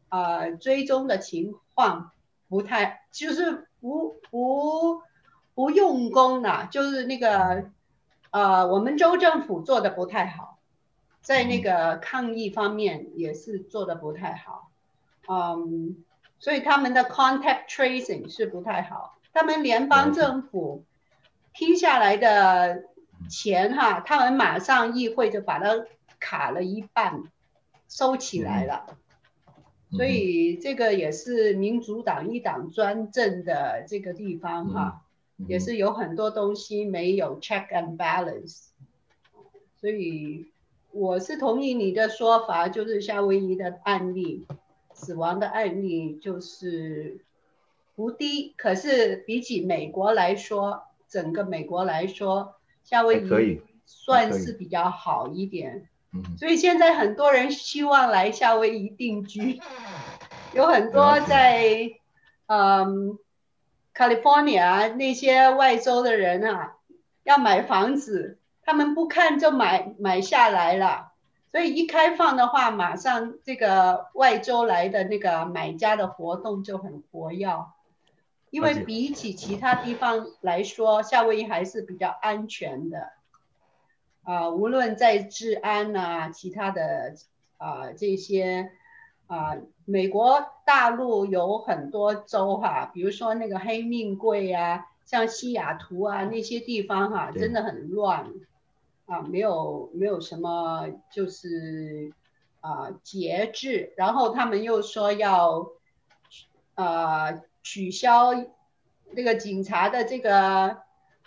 Speaker 3: 啊、呃、追踪的情况不太，就是不不不用功了，就是那个啊、呃，我们州政府做的不太好，在那个抗疫方面也是做的不太好，嗯，所以他们的 contact tracing 是不太好，他们联邦政府批下来的。钱哈，他们马上议会就把它卡了一半，收起来了。嗯、所以这个也是民主党一党专政的这个地方哈，也是有很多东西没有 check and balance。所以我是同意你的说法，就是夏威夷的案例，死亡的案例就是不低，可是比起美国来说，整个美国来说。夏威夷算是比较好一点，所以现在很多人希望来夏威夷定居，*laughs* 有很多在嗯 California 那些外州的人啊，要买房子，他们不看就买买下来了，所以一开放的话，马上这个外州来的那个买家的活动就很活跃。因为比起其他地方来说，夏威夷还是比较安全的，啊、呃，无论在治安啊，其他的啊、呃、这些啊、呃，美国大陆有很多州哈，比如说那个黑命贵啊，像西雅图啊那些地方哈，真的很乱，啊，没有没有什么就是啊节制，然后他们又说要啊。呃取消那个警察的这个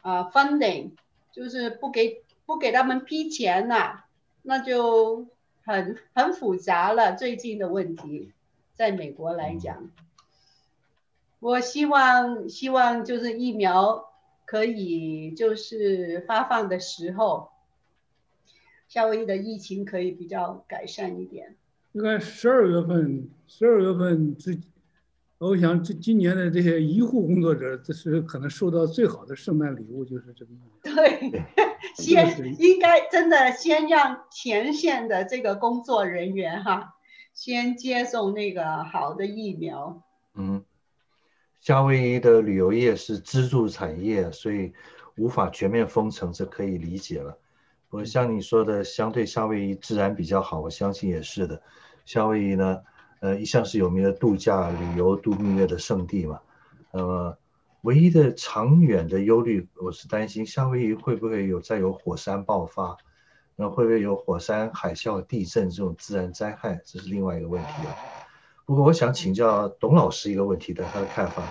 Speaker 3: 啊 funding，就是不给不给他们批钱了，那就很很复杂了。最近的问题，在美国来讲，我希望希望就是疫苗可以就是发放的时候，夏威夷的疫情可以比较改善一点。
Speaker 4: 应该十二月份，十二月份之。我想这今年的这些医护工作者，这是可能收到最好的圣诞礼物，就是这个。
Speaker 3: 对，先应该真的先让前线的这个工作人员哈，先接种那个好的疫苗。
Speaker 1: 嗯，夏威夷的旅游业是支柱产业，所以无法全面封城，这可以理解了。我像你说的，相对夏威夷治安比较好，我相信也是的。夏威夷呢？呃，一向是有名的度假旅游度蜜月的圣地嘛。那么，唯一的长远的忧虑，我是担心夏威夷会不会有再有火山爆发，那会不会有火山、海啸、地震这种自然灾害？这是另外一个问题了。不过，我想请教董老师一个问题的他的看法，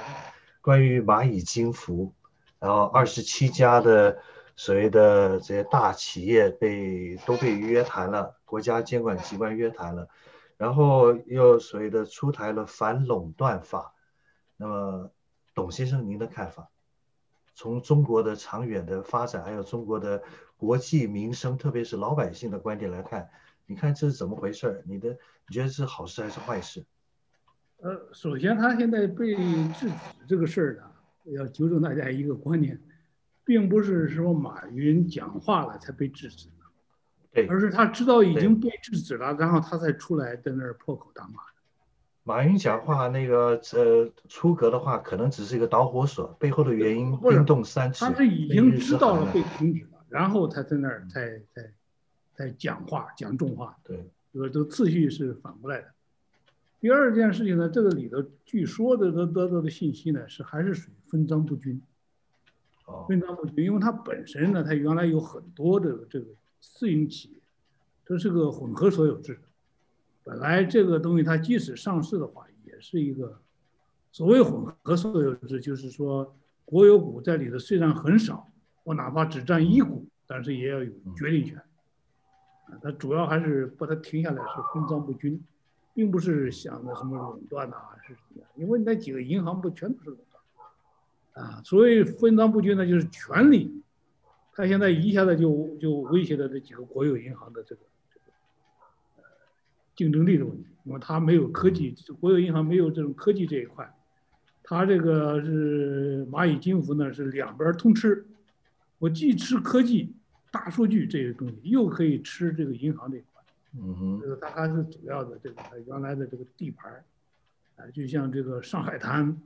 Speaker 1: 关于蚂蚁金服，然后二十七家的所谓的这些大企业被都被约谈了，国家监管机关约谈了。然后又所谓的出台了反垄断法，那么董先生您的看法？从中国的长远的发展，还有中国的国计民生，特别是老百姓的观点来看，你看这是怎么回事？你的你觉得是好事还是坏事？
Speaker 4: 呃，首先他现在被制止这个事儿呢，要纠正大家一个观念，并不是说马云讲话了才被制止。对而是他知道已经被制止了，然后他才出来在那儿破口大骂。
Speaker 1: 马云讲话那个呃出格的话，可能只是一个导火索，背后的原因冰冻三尺。
Speaker 4: 他是已经知道了被停止了，然后他在那儿才才才讲话讲重话。
Speaker 1: 对，
Speaker 4: 这个这个次序是反过来的。第二件事情呢，这个里头据说的得得到的信息呢，是还是属于分赃不均。
Speaker 1: 哦，
Speaker 4: 分赃不均，因为它本身呢，它原来有很多的这个。私营企业，这是个混合所有制。本来这个东西它即使上市的话，也是一个所谓混合所有制，就是说国有股在里头虽然很少，我哪怕只占一股，但是也要有决定权。啊，它主要还是把它停下来是分赃不均，并不是想的什么垄断呐，是什么？因为那几个银行不全都是垄断啊？所谓分赃不均呢，就是权力。他现在一下子就就威胁了这几个国有银行的这个这个呃竞争力的问题，因为他没有科技，国有银行没有这种科技这一块，他这个是蚂蚁金服呢是两边通吃，我既吃科技、大数据这些东西，又可以吃这个银行这一块，
Speaker 1: 嗯哼，
Speaker 4: 这个它还是主要的这个原来的这个地盘啊，就像这个上海滩，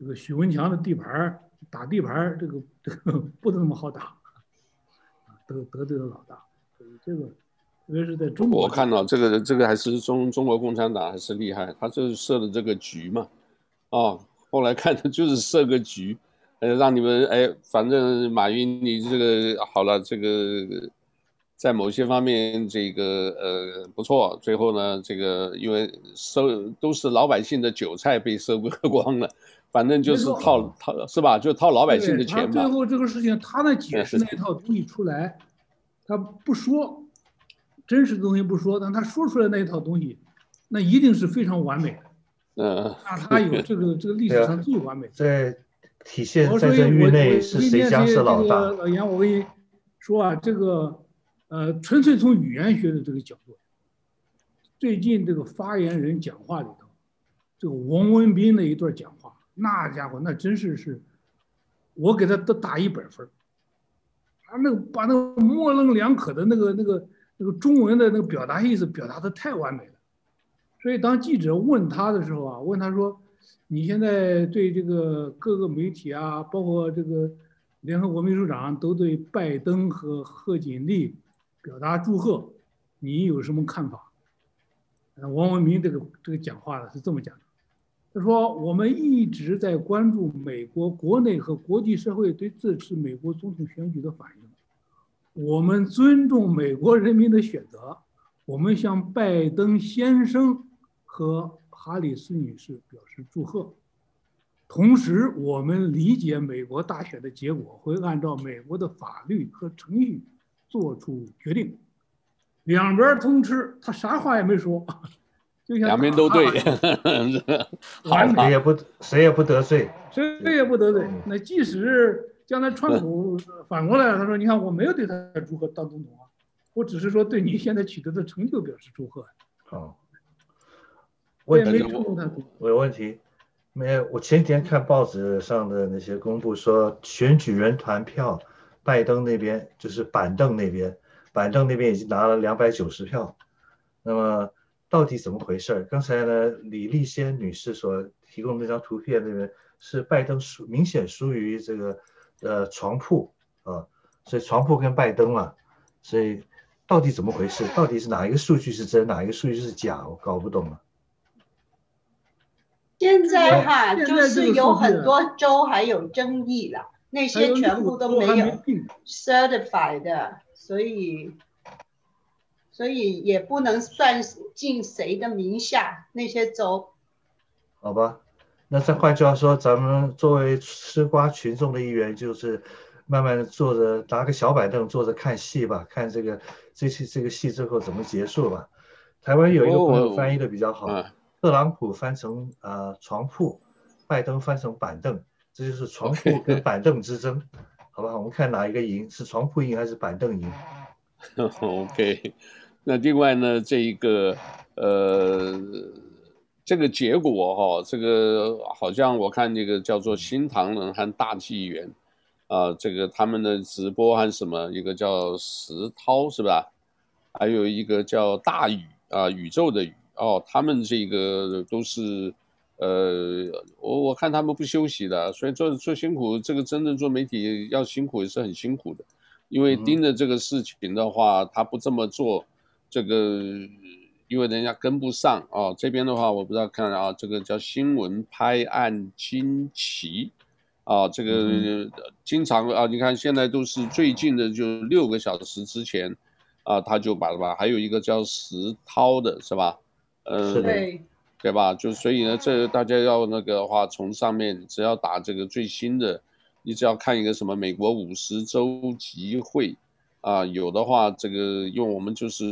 Speaker 4: 这个许文强的地盘打地盘这个这个不那么好打。得得罪了老大，所以这个特别是在中国，
Speaker 2: 我看到这个这个还是中中国共产党还是厉害，他就是设的这个局嘛，啊，后来看的就是设个局，呃，让你们哎，反正马云你这个好了，这个在某些方面这个呃不错，最后呢这个因为收都是老百姓的韭菜被收割 *laughs* 光了。反正就是套套是吧？就套老百姓的钱嘛。
Speaker 4: 最后这个事情，他那解释那一套东西出来，他不说真实的东西不说，但他说出来那一套东西，那一定是非常完美的。
Speaker 2: 嗯。
Speaker 4: 那他有这个这个历 *laughs* 史上最完美的。
Speaker 1: 在体现在这域内是谁家是老大？
Speaker 4: 老杨，我跟你说啊，这个呃，纯粹从语言学的这个角度，最近这个发言人讲话里头，这个王文斌的一段讲话。那家伙，那真是是，我给他都打一百分。他那个把那个模棱两可的那个那个那个中文的那个表达意思表达的太完美了。所以当记者问他的时候啊，问他说：“你现在对这个各个媒体啊，包括这个联合国秘书长都对拜登和贺锦丽表达祝贺，你有什么看法？”王文明这个这个讲话呢是这么讲的。他说：“我们一直在关注美国国内和国际社会对这次美国总统选举的反应。我们尊重美国人民的选择。我们向拜登先生和哈里斯女士表示祝贺。同时，我们理解美国大选的结果会按照美国的法律和程序做出决定。两边通吃，他啥话也没说。”
Speaker 2: 就像两边都对，*laughs*
Speaker 1: 谁也不谁也不得罪，
Speaker 4: 谁也不得罪。那即使将来川普反过来，他说：“你看，我没有对他祝贺当总统啊，我只是说对你现在取得的成就表示祝贺。”
Speaker 1: 好，问题，我有问题。没有，我前几天看报纸上的那些公布说，选举人团票，拜登那边就是板凳那边，板凳那边已经拿了两百九十票。那么到底怎么回事？刚才呢，李立先女士所提供的那张图片，那边是拜登输，明显输于这个呃床铺啊，所以床铺跟拜登啊，所以到底怎么回事？到底是哪一个数据是真，哪一个数据是假？我搞不懂了。
Speaker 3: 现在哈，就是有很多州还有争议了，那些全部都没有 certified 的，所以所以也不能算进谁的名下。那些州，
Speaker 1: 好吧，那再换句话说，咱们作为吃瓜群众的一员，就是慢慢的坐着，拿个小板凳坐着看戏吧，看这个这期这个戏最后怎么结束吧。台湾有一个朋友翻译的比较好。哦特朗普翻成呃床铺，拜登翻成板凳，这就是床铺跟板凳之争，好吧？我们看哪一个赢，是床铺赢还是板凳赢？*laughs*
Speaker 2: OK，那另外呢，这一个呃这个结果哈、哦，这个好像我看这个叫做新唐人和大纪元啊、呃，这个他们的直播和什么一个叫石涛是吧？还有一个叫大宇啊、呃，宇宙的宇。哦，他们这个都是，呃，我我看他们不休息的，所以做做辛苦，这个真正做媒体要辛苦也是很辛苦的，因为盯着这个事情的话，他不这么做，这个因为人家跟不上啊。这边的话，我不知道看啊，这个叫新闻拍案惊奇，啊，这个经常啊，你看现在都是最近的，就六个小时之前，啊，他就把了吧，还有一个叫石涛的是吧？嗯，对，对吧？就所以呢，这大家要那个的话，从上面只要打这个最新的，你只要看一个什么美国五十州集会啊，有的话，这个用我们就是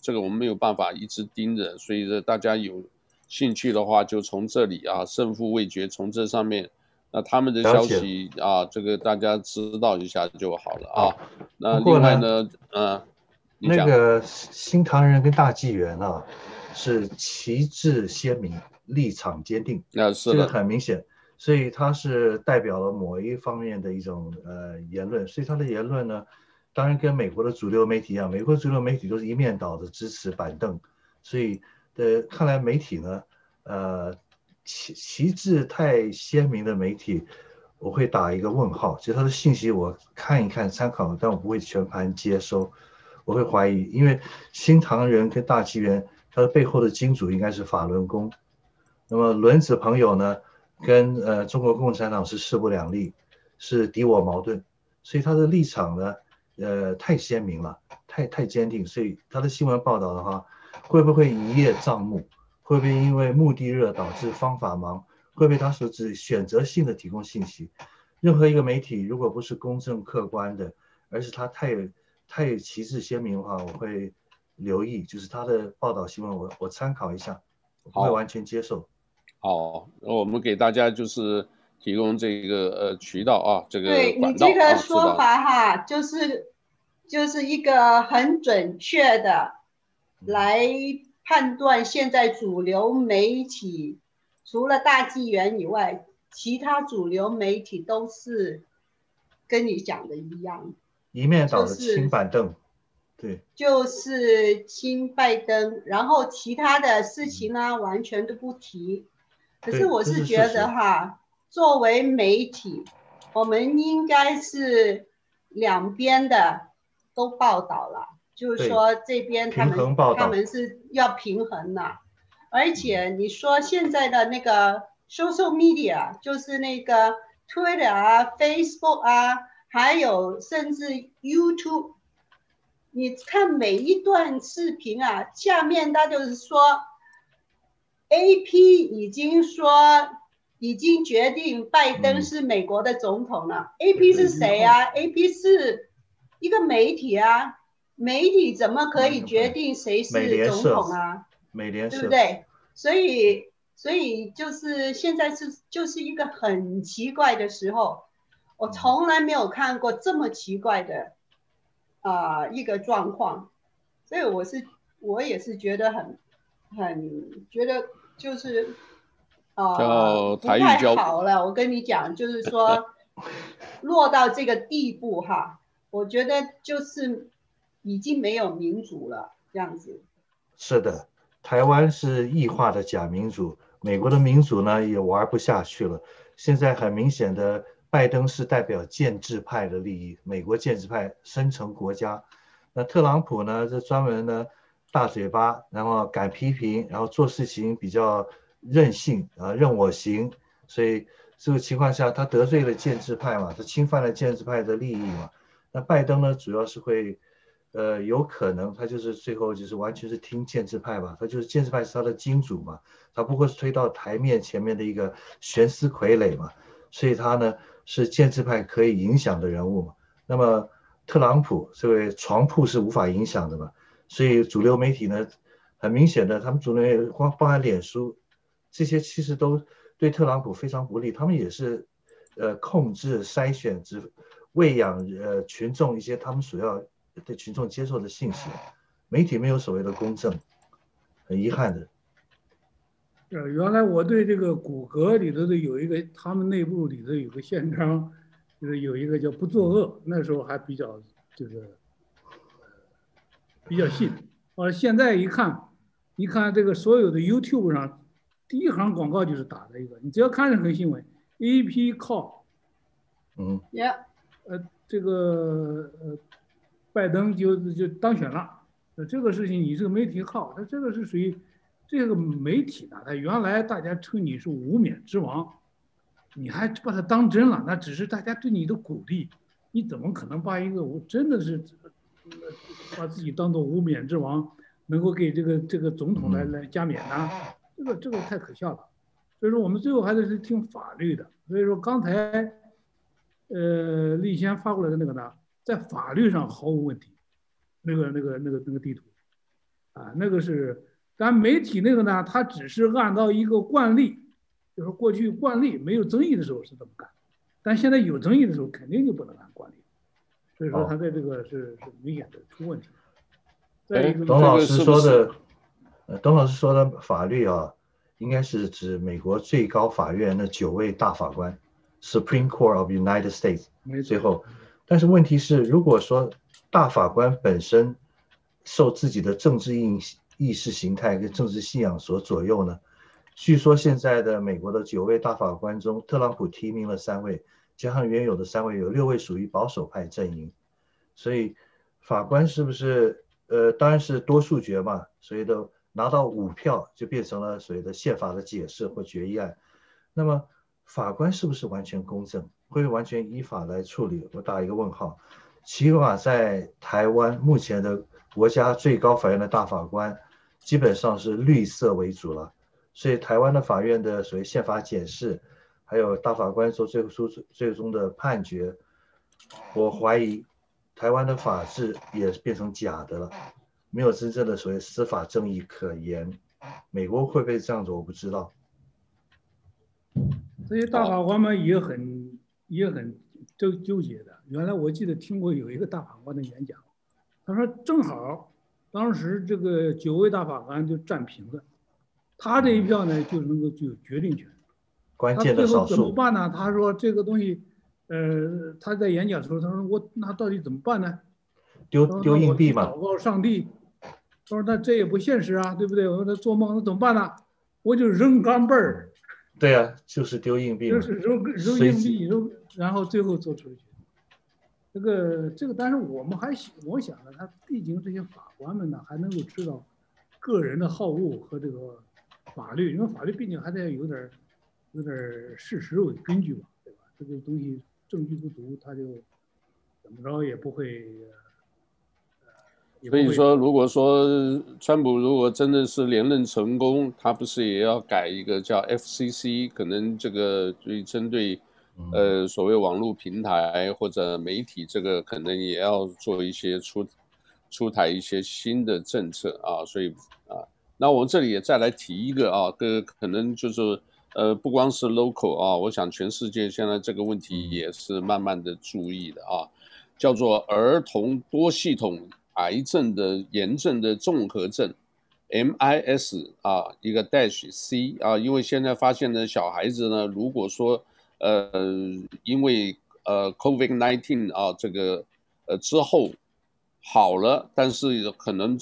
Speaker 2: 这个我们没有办法一直盯着，所以说大家有兴趣的话，就从这里啊，胜负未决，从这上面，那他们的消息啊，这个大家知道一下就好了啊。那另外呢，嗯，
Speaker 1: 那个新唐人跟大纪元啊。是旗帜鲜明，立场坚定，这个很明显，所以他是代表了某一方面的一种呃言论，所以他的言论呢，当然跟美国的主流媒体一样，美国主流媒体都是一面倒的支持板凳，所以的看来媒体呢，呃，旗旗帜太鲜明的媒体，我会打一个问号，其实他的信息我看一看参考，但我不会全盘接收，我会怀疑，因为新唐人跟大纪元。他的背后的金主应该是法轮功，那么轮子朋友呢，跟呃中国共产党是势不两立，是敌我矛盾，所以他的立场呢，呃太鲜明了，太太坚定，所以他的新闻报道的话，会不会一叶障目？会不会因为目的热导致方法盲？会不会他所只选择性的提供信息？任何一个媒体如果不是公正客观的，而是他太太旗帜鲜明的话，我会。留意，就是他的报道新闻，我我参考一下，我不会完全接受。
Speaker 2: 好，那我们给大家就是提供这个呃渠道啊，这个
Speaker 3: 对你这个说法哈，就是就是一个很准确的来判断现在主流媒体除了大纪元以外，其他主流媒体都是跟你讲的一样，
Speaker 1: 一面倒的青板凳。对，
Speaker 3: 就是亲拜登，然后其他的事情呢，完全都不提。可是我是觉得哈，作为媒体，我们应该是两边的都报道了，就是说这边他们他们是要平衡的。而且你说现在的那个 social media，就是那个 Twitter 啊、Facebook 啊，还有甚至 YouTube。你看每一段视频啊，下面他就是说，AP 已经说已经决定拜登是美国的总统了。嗯、AP 是谁啊？AP 是一个媒体啊，媒体怎么可以决定谁是总统啊？
Speaker 1: 美联社，
Speaker 3: 对不对？所以，所以就是现在是就是一个很奇怪的时候，我从来没有看过这么奇怪的。啊、呃，一个状况，所以我是我也是觉得很很觉得就是呃，不太好了。我跟你讲，就是说 *laughs* 落到这个地步哈，我觉得就是已经没有民主了，这样子。
Speaker 1: 是的，台湾是异化的假民主，美国的民主呢也玩不下去了。现在很明显的，拜登是代表建制派的利益，美国建制派生成国家。那特朗普呢，是专门呢大嘴巴，然后敢批评，然后做事情比较。任性啊，任我行，所以这个情况下，他得罪了建制派嘛，他侵犯了建制派的利益嘛。那拜登呢，主要是会，呃，有可能他就是最后就是完全是听建制派吧，他就是建制派是他的金主嘛，他不会是推到台面前面的一个悬丝傀儡嘛，所以他呢是建制派可以影响的人物嘛。那么特朗普这位床铺是无法影响的嘛，所以主流媒体呢，很明显的，他们主流媒体光包含脸书。这些其实都对特朗普非常不利，他们也是，呃，控制、筛选、只喂养呃群众一些他们所要对群众接受的信息，媒体没有所谓的公正，很遗憾的。
Speaker 4: 呃，原来我对这个谷歌里头的有一个，他们内部里头有个宪章，就是有一个叫不作恶，那时候还比较就是比较信，而现在一看，一看这个所有的 YouTube 上。第一行广告就是打的一个，你只要看任何新闻，AP call，
Speaker 1: 嗯
Speaker 3: ，Yeah，
Speaker 4: 呃，这个呃，拜登就就当选了，呃，这个事情你这个媒体靠，他这个是属于这个媒体呢，他原来大家称你是无冕之王，你还把他当真了，那只是大家对你的鼓励，你怎么可能把一个我真的是把自己当做无冕之王，能够给这个这个总统来来加冕呢？这个这个太可笑了，所以说我们最后还得是听法律的。所以说刚才，呃，立先发过来的那个呢，在法律上毫无问题，那个那个那个那个地图，啊，那个是，但媒体那个呢，它只是按照一个惯例，就是过去惯例没有争议的时候是这么干，但现在有争议的时候肯定就不能按惯例，所以说他在这个是是明显的出问题。哎，
Speaker 1: 董老师说的。董老师说的法律啊，应该是指美国最高法院那九位大法官，Supreme Court of United States。最后，但是问题是，如果说大法官本身受自己的政治意意识形态跟政治信仰所左右呢？据说现在的美国的九位大法官中，特朗普提名了三位，加上原有的三位，有六位属于保守派阵营。所以法官是不是呃，当然是多数决嘛，所以的。拿到五票就变成了所谓的宪法的解释或决议案，那么法官是不是完全公正，会完全依法来处理？我打一个问号。起码在台湾目前的国家最高法院的大法官基本上是绿色为主了，所以台湾的法院的所谓宪法解释，还有大法官做最后出最终的判决，我怀疑台湾的法治也变成假的了。没有真正的所谓司法正义可言，美国会不会这样子？我不知道。
Speaker 4: 这些大法官们也很也很纠纠结的。原来我记得听过有一个大法官的演讲，他说正好当时这个九位大法官就占平了，他这一票呢就能够具有决定权。
Speaker 1: 关键的少数。
Speaker 4: 他最后怎么办呢？他说这个东西，呃，他在演讲的时候他说我那到底怎么办呢？
Speaker 1: 丢丢硬币嘛。
Speaker 4: 祷告上帝。他说：“那这也不现实啊，对不对？我说他做梦，那怎么办呢？我就扔钢镚儿。
Speaker 1: 对啊，就是丢硬币。
Speaker 4: 就是扔扔硬币，扔，然后最后做出决定。这个这个，但是我们还想，我想呢，他毕竟这些法官们呢，还能够知道个人的好恶和这个法律，因为法律毕竟还得有点有点事实为根据嘛，对吧？这个东西证据不足，他就怎么着也不会。”
Speaker 2: 所以说，如果说川普如果真的是连任成功，他不是也要改一个叫 FCC？可能这个对针对呃所谓网络平台或者媒体，这个可能也要做一些出出台一些新的政策啊。所以啊，那我们这里也再来提一个啊，个可能就是呃不光是 local 啊，我想全世界现在这个问题也是慢慢的注意的啊，叫做儿童多系统。癌症的炎症的综合症 M I S 啊，一个 dash C 啊，因为现在发现呢，小孩子呢，如果说呃，因为呃 COVID nineteen 啊，这个呃之后好了，但是可能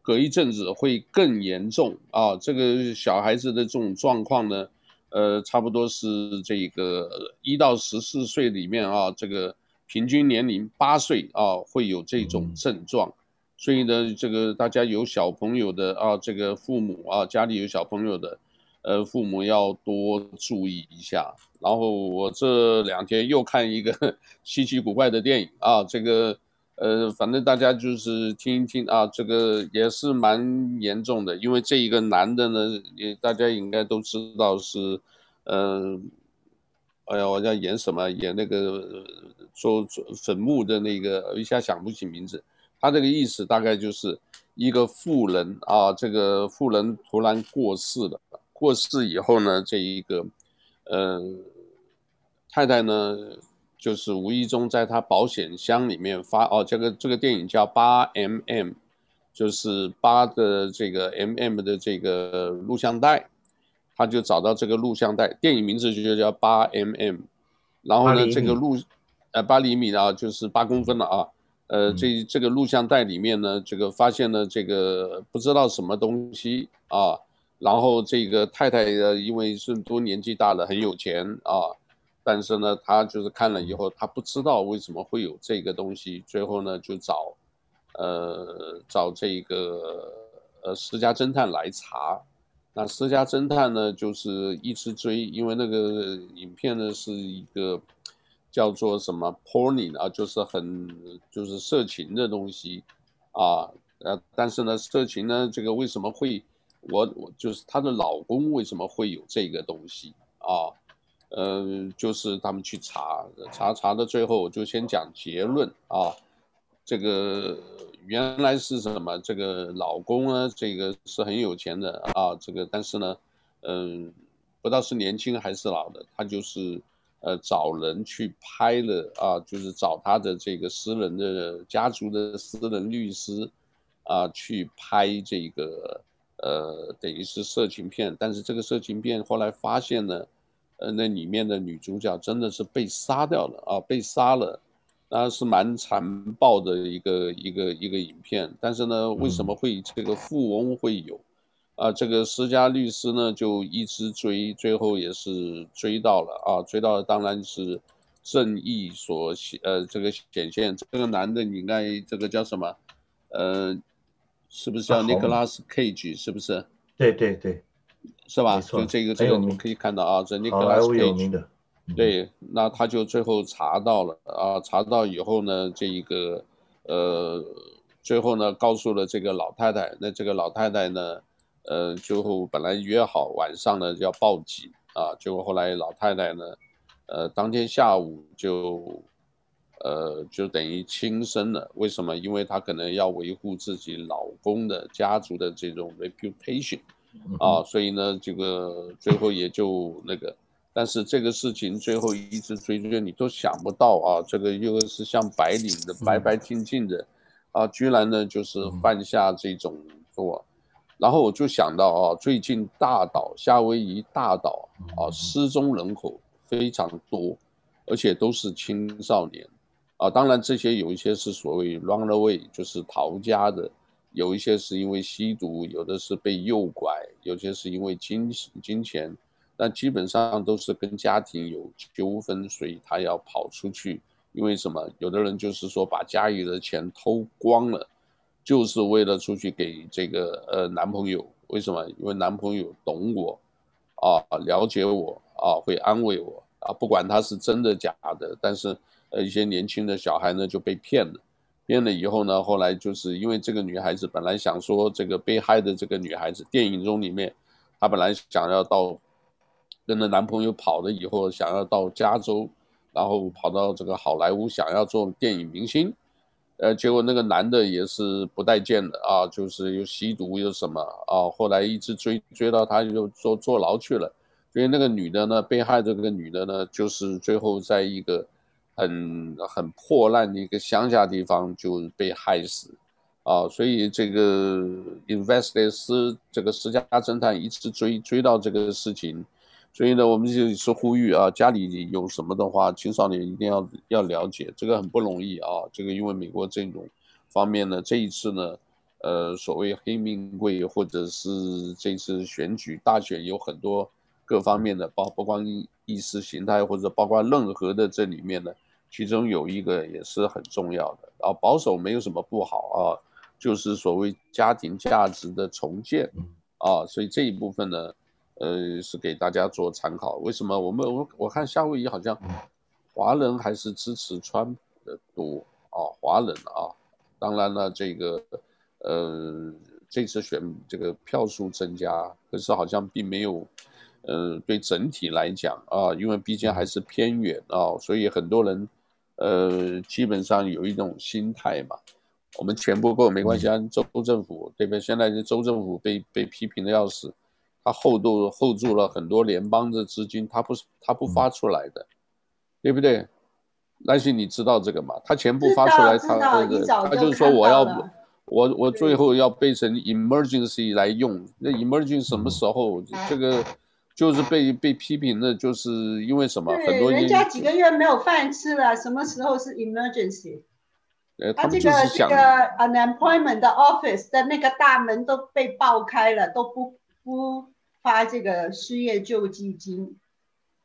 Speaker 2: 隔一阵子会更严重啊。这个小孩子的这种状况呢，呃，差不多是这个一到十四岁里面啊，这个平均年龄八岁啊，会有这种症状。所以呢，这个大家有小朋友的啊，这个父母啊，家里有小朋友的，呃，父母要多注意一下。然后我这两天又看一个 *laughs* 稀奇古怪的电影啊，这个呃，反正大家就是听一听啊，这个也是蛮严重的，因为这一个男的呢，也大家应该都知道是，嗯、呃，哎呀，我要演什么？演那个做做坟墓的那个，一下想不起名字。他这个意思大概就是一个妇人啊，这个妇人突然过世了，过世以后呢，这一个，呃，太太呢，就是无意中在他保险箱里面发哦，这个这个电影叫八 mm，就是八的这个 mm 的这个录像带，他就找到这个录像带，电影名字就叫八 mm，然后呢，这个录，呃，八厘米啊，就是八公分了啊。呃，这这个录像带里面呢，这个发现了这个不知道什么东西啊，然后这个太太呃，因为是都年纪大了，很有钱啊，但是呢，她就是看了以后，她不知道为什么会有这个东西，最后呢就找，呃，找这个呃私家侦探来查，那私家侦探呢就是一直追，因为那个影片呢是一个。叫做什么 porn 啊，就是很就是色情的东西啊，呃，但是呢，色情呢，这个为什么会我我就是她的老公为什么会有这个东西啊？嗯、就是他们去查查查的最后，我就先讲结论啊，这个原来是什么？这个老公呢，这个是很有钱的啊，这个但是呢，嗯，不知道是年轻还是老的，他就是。呃，找人去拍了啊，就是找他的这个私人的家族的私人律师啊，去拍这个呃，等于是色情片。但是这个色情片后来发现呢，呃，那里面的女主角真的是被杀掉了啊，被杀了，那是蛮残暴的一个一个一个影片。但是呢，为什么会这个富翁会有？啊，这个私家律师呢，就一直追，最后也是追到了啊，追到了，当然是正义所显，呃，这个显现。这个男的，你应该这个叫什么？呃，是不是叫尼克拉斯·凯奇？是不是？
Speaker 1: 对对对，
Speaker 2: 是吧？就这个这个，你们可以看到啊，这尼克拉斯·凯奇。对，那他就最后查到了啊，查到以后呢，这一个呃，最后呢，告诉了这个老太太，那这个老太太呢？呃，最后本来约好晚上呢就要报警啊，结果后来老太太呢，呃，当天下午就，呃，就等于轻生了。为什么？因为她可能要维护自己老公的家族的这种 reputation 啊，所以呢，这个最后也就那个，但是这个事情最后一直追追，你都想不到啊，这个又是像白领的白白净净的，啊，居然呢就是犯下这种错。然后我就想到啊，最近大岛夏威夷大岛啊，失踪人口非常多，而且都是青少年啊。当然这些有一些是所谓 runaway，就是逃家的；有一些是因为吸毒，有的是被诱拐，有些是因为金金钱。但基本上都是跟家庭有纠纷，所以他要跑出去。因为什么？有的人就是说把家里的钱偷光了。就是为了出去给这个呃男朋友，为什么？因为男朋友懂我，啊，了解我，啊，会安慰我，啊，不管他是真的假的，但是呃一些年轻的小孩呢就被骗了，骗了以后呢，后来就是因为这个女孩子本来想说这个被害的这个女孩子，电影中里面，她本来想要到跟着男朋友跑了以后，想要到加州，然后跑到这个好莱坞，想要做电影明星。呃，结果那个男的也是不待见的啊，就是又吸毒又什么啊，后来一直追追到他就坐坐牢去了。所以那个女的呢，被害的这个女的呢，就是最后在一个很很破烂的一个乡下地方就被害死，啊，所以这个 Investors 这个十佳侦探一直追追到这个事情，所以呢，我们就是呼吁啊，家里有什么的话，青少年一定要要了解，这个很不容易啊。这个因为美国这种方面呢，这一次呢，呃，所谓黑命贵或者是这次选举大选有很多各方面的，包不光意识形态或者包括任何的这里面呢，其中有一个也是很重要的啊，保守没有什么不好啊。就是所谓家庭价值的重建啊，所以这一部分呢，呃，是给大家做参考。为什么我们我我看夏威夷好像华人还是支持川普的多啊，华人啊，当然了，这个呃这次选这个票数增加，可是好像并没有，呃，对整体来讲啊，因为毕竟还是偏远啊，所以很多人呃基本上有一种心态嘛。我们钱不够没关系，州政府对不对？现在这州政府被被批评的要死，他厚度厚住了很多联邦的资金，他不是他不发出来的，对不对？但是，你知道这个嘛？他钱不发出来，他那个他就是说我要我我最后要备成 emergency 来用，那 emergency 什么时候？这个就是被被批评的，就是因为什么？很多
Speaker 3: 人家几个月没有饭吃了，什么时候是 emergency？呃他这个这个 unemployment 的 office 的那个大门都被爆开了，都不不发这个失业救济金。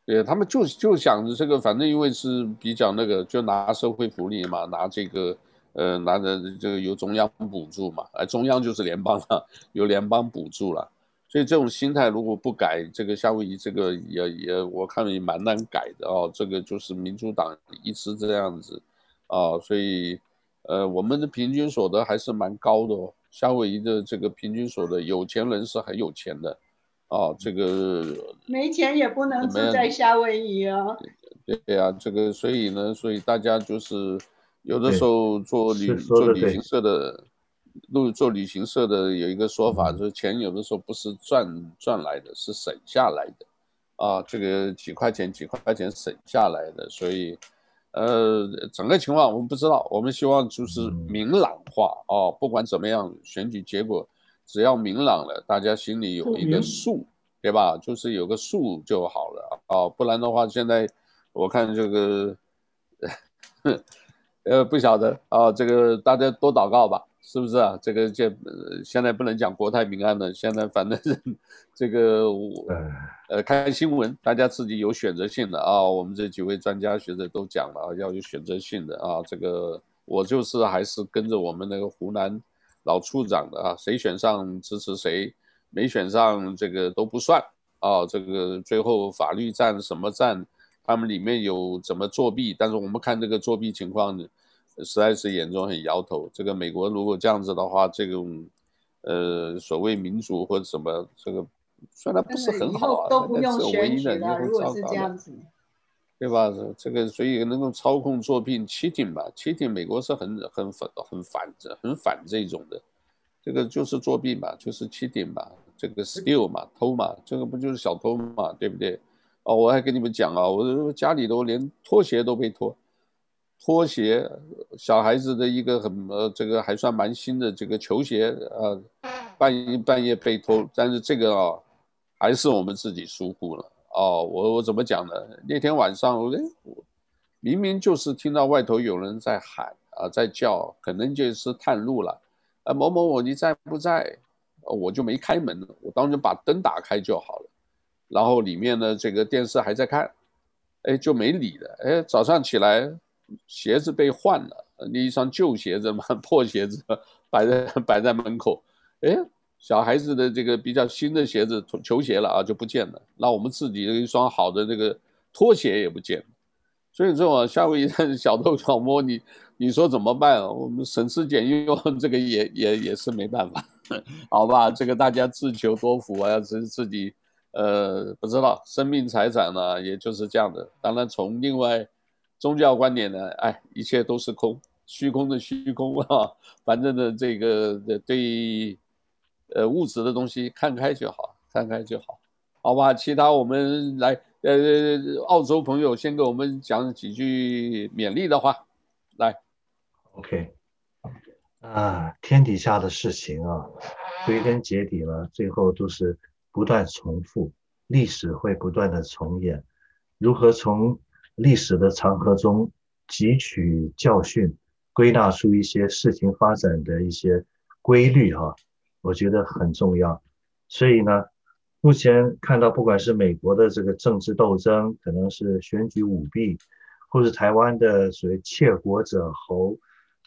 Speaker 2: 对，他们就就想着这个，反正因为是比较那个，就拿社会福利嘛，拿这个呃拿着这个由中央补助嘛，呃，中央就是联邦了，*laughs* 由联邦补助了。所以这种心态如果不改，这个夏威夷这个也也我看也蛮难改的哦。这个就是民主党一直这样子啊，所以。呃，我们的平均所得还是蛮高的哦。夏威夷的这个平均所得，有钱人是很有钱的，啊，这个 *laughs*
Speaker 3: 没钱也不能住在夏威夷啊。
Speaker 2: 对 *laughs* 对呀，这个所以呢，所以大家就是有的时候做旅做旅行社的，路做旅行社的有一个说法，就是钱有的时候不是赚赚来的，是省下来的，啊，这个几块钱几块钱省下来的，所以。呃，整个情况我们不知道，我们希望就是明朗化哦。不管怎么样，选举结果只要明朗了，大家心里有一个数，对吧？就是有个数就好了啊。不然的话，现在我看这个，*laughs* 呃，不晓得啊，这个大家多祷告吧。是不是啊？这个这现在不能讲国泰民安了，现在反正是这个我呃看新闻，大家自己有选择性的啊。我们这几位专家学者都讲了，要有选择性的啊。这个我就是还是跟着我们那个湖南老处长的啊，谁选上支持谁，没选上这个都不算啊。这个最后法律战什么战，他们里面有怎么作弊，但是我们看这个作弊情况呢。实在是眼中很摇头。这个美国如果这样子的话，这种呃所谓民主或者什么，这个虽然不是很好啊，
Speaker 3: 都不用选举了。如果是这样子，
Speaker 2: 对吧？这个所以能够操控作弊，cheating 吧，cheating，美国是很很反很反这很反这种的。这个就是作弊嘛，就是 cheating 嘛，这个 steal 嘛，偷嘛，这个不就是小偷嘛，对不对？哦，我还跟你们讲啊，我家里都连拖鞋都被偷。拖鞋，小孩子的一个很呃，这个还算蛮新的这个球鞋呃，半夜半夜被偷，但是这个啊，还是我们自己疏忽了哦。我我怎么讲呢？那天晚上，哎，我明明就是听到外头有人在喊啊，在叫，可能就是探路了啊。某某某，你在不在？我就没开门，我当时把灯打开就好了。然后里面呢，这个电视还在看，哎，就没理了。哎，早上起来。鞋子被换了，那一双旧鞋子嘛，*laughs* 破鞋子 *laughs* 摆在 *laughs* 摆在门口。哎，小孩子的这个比较新的鞋子，球鞋了啊，就不见了。那我们自己的一双好的这个拖鞋也不见。所以这种夏威夷小偷小摸，你你说怎么办啊？我们省吃俭用，这个也也也是没办法，好吧？这个大家自求多福啊，自自己呃不知道生命财产呢，也就是这样的。当然从另外。宗教观点呢？哎，一切都是空，虚空的虚空 *laughs* 啊！反正呢，这个对呃物质的东西看开就好，看开就好，好吧？其他我们来，呃，澳洲朋友先给我们讲几句勉励的话，来。
Speaker 1: OK，啊，天底下的事情啊，归根结底了，最后都是不断重复，历史会不断的重演。如何从历史的长河中汲取教训，归纳出一些事情发展的一些规律哈、啊，我觉得很重要。所以呢，目前看到不管是美国的这个政治斗争，可能是选举舞弊，或是台湾的所谓窃国者侯，